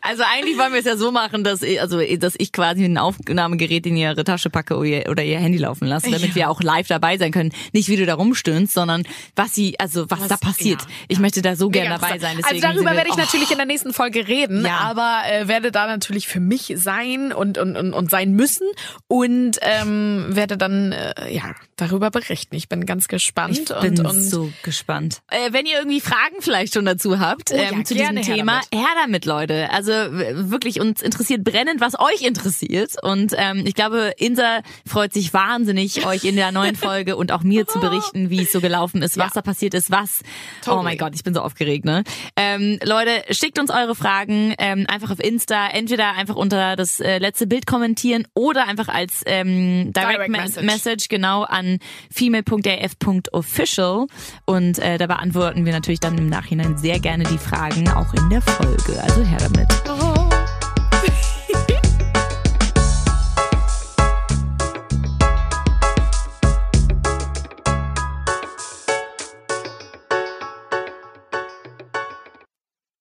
Also eigentlich wollen wir es ja so machen, dass ich, also, dass ich quasi ein Aufnahmegerät in ihre Tasche packe oder ihr, oder ihr Handy laufen lasse, damit Ja. wir auch live dabei sein können. Nicht wie du da rumstöhnst, sondern was sie, also was, Was- da passiert. ja, ich ja. möchte da so Mega gern dabei sein. also darüber werde ich natürlich in der nächsten Folge reden, Ja. aber äh, werde da natürlich für mich sein und und, und, und sein müssen und ähm, werde dann äh, ja darüber berichten. Ich bin ganz gespannt Ich bin und, und so gespannt. Äh, wenn ihr irgendwie Fragen vielleicht schon dazu habt Oh ähm, zu diesem gerne her Thema, damit. her damit, Leute. Also w- wirklich, uns interessiert brennend, was euch interessiert. Und ähm, ich glaube, Insa freut sich wahnsinnig, euch in der neuen Folge und auch mir zu berichten, wie es so gelaufen ist, was Ja. da passiert ist, was. Oh Totally. mein Gott, ich bin so aufgeregt, ne? Ähm, Leute, schickt uns eure Fragen ähm, einfach auf Insta, entweder einfach unter das äh, letzte Bild kommentieren oder einfach als ähm, Direct, Direct Me- Message. Message genau an female.af.official und äh, da beantworten wir natürlich dann im Nachhinein sehr gerne die Fragen auch in der Folge. Also her damit.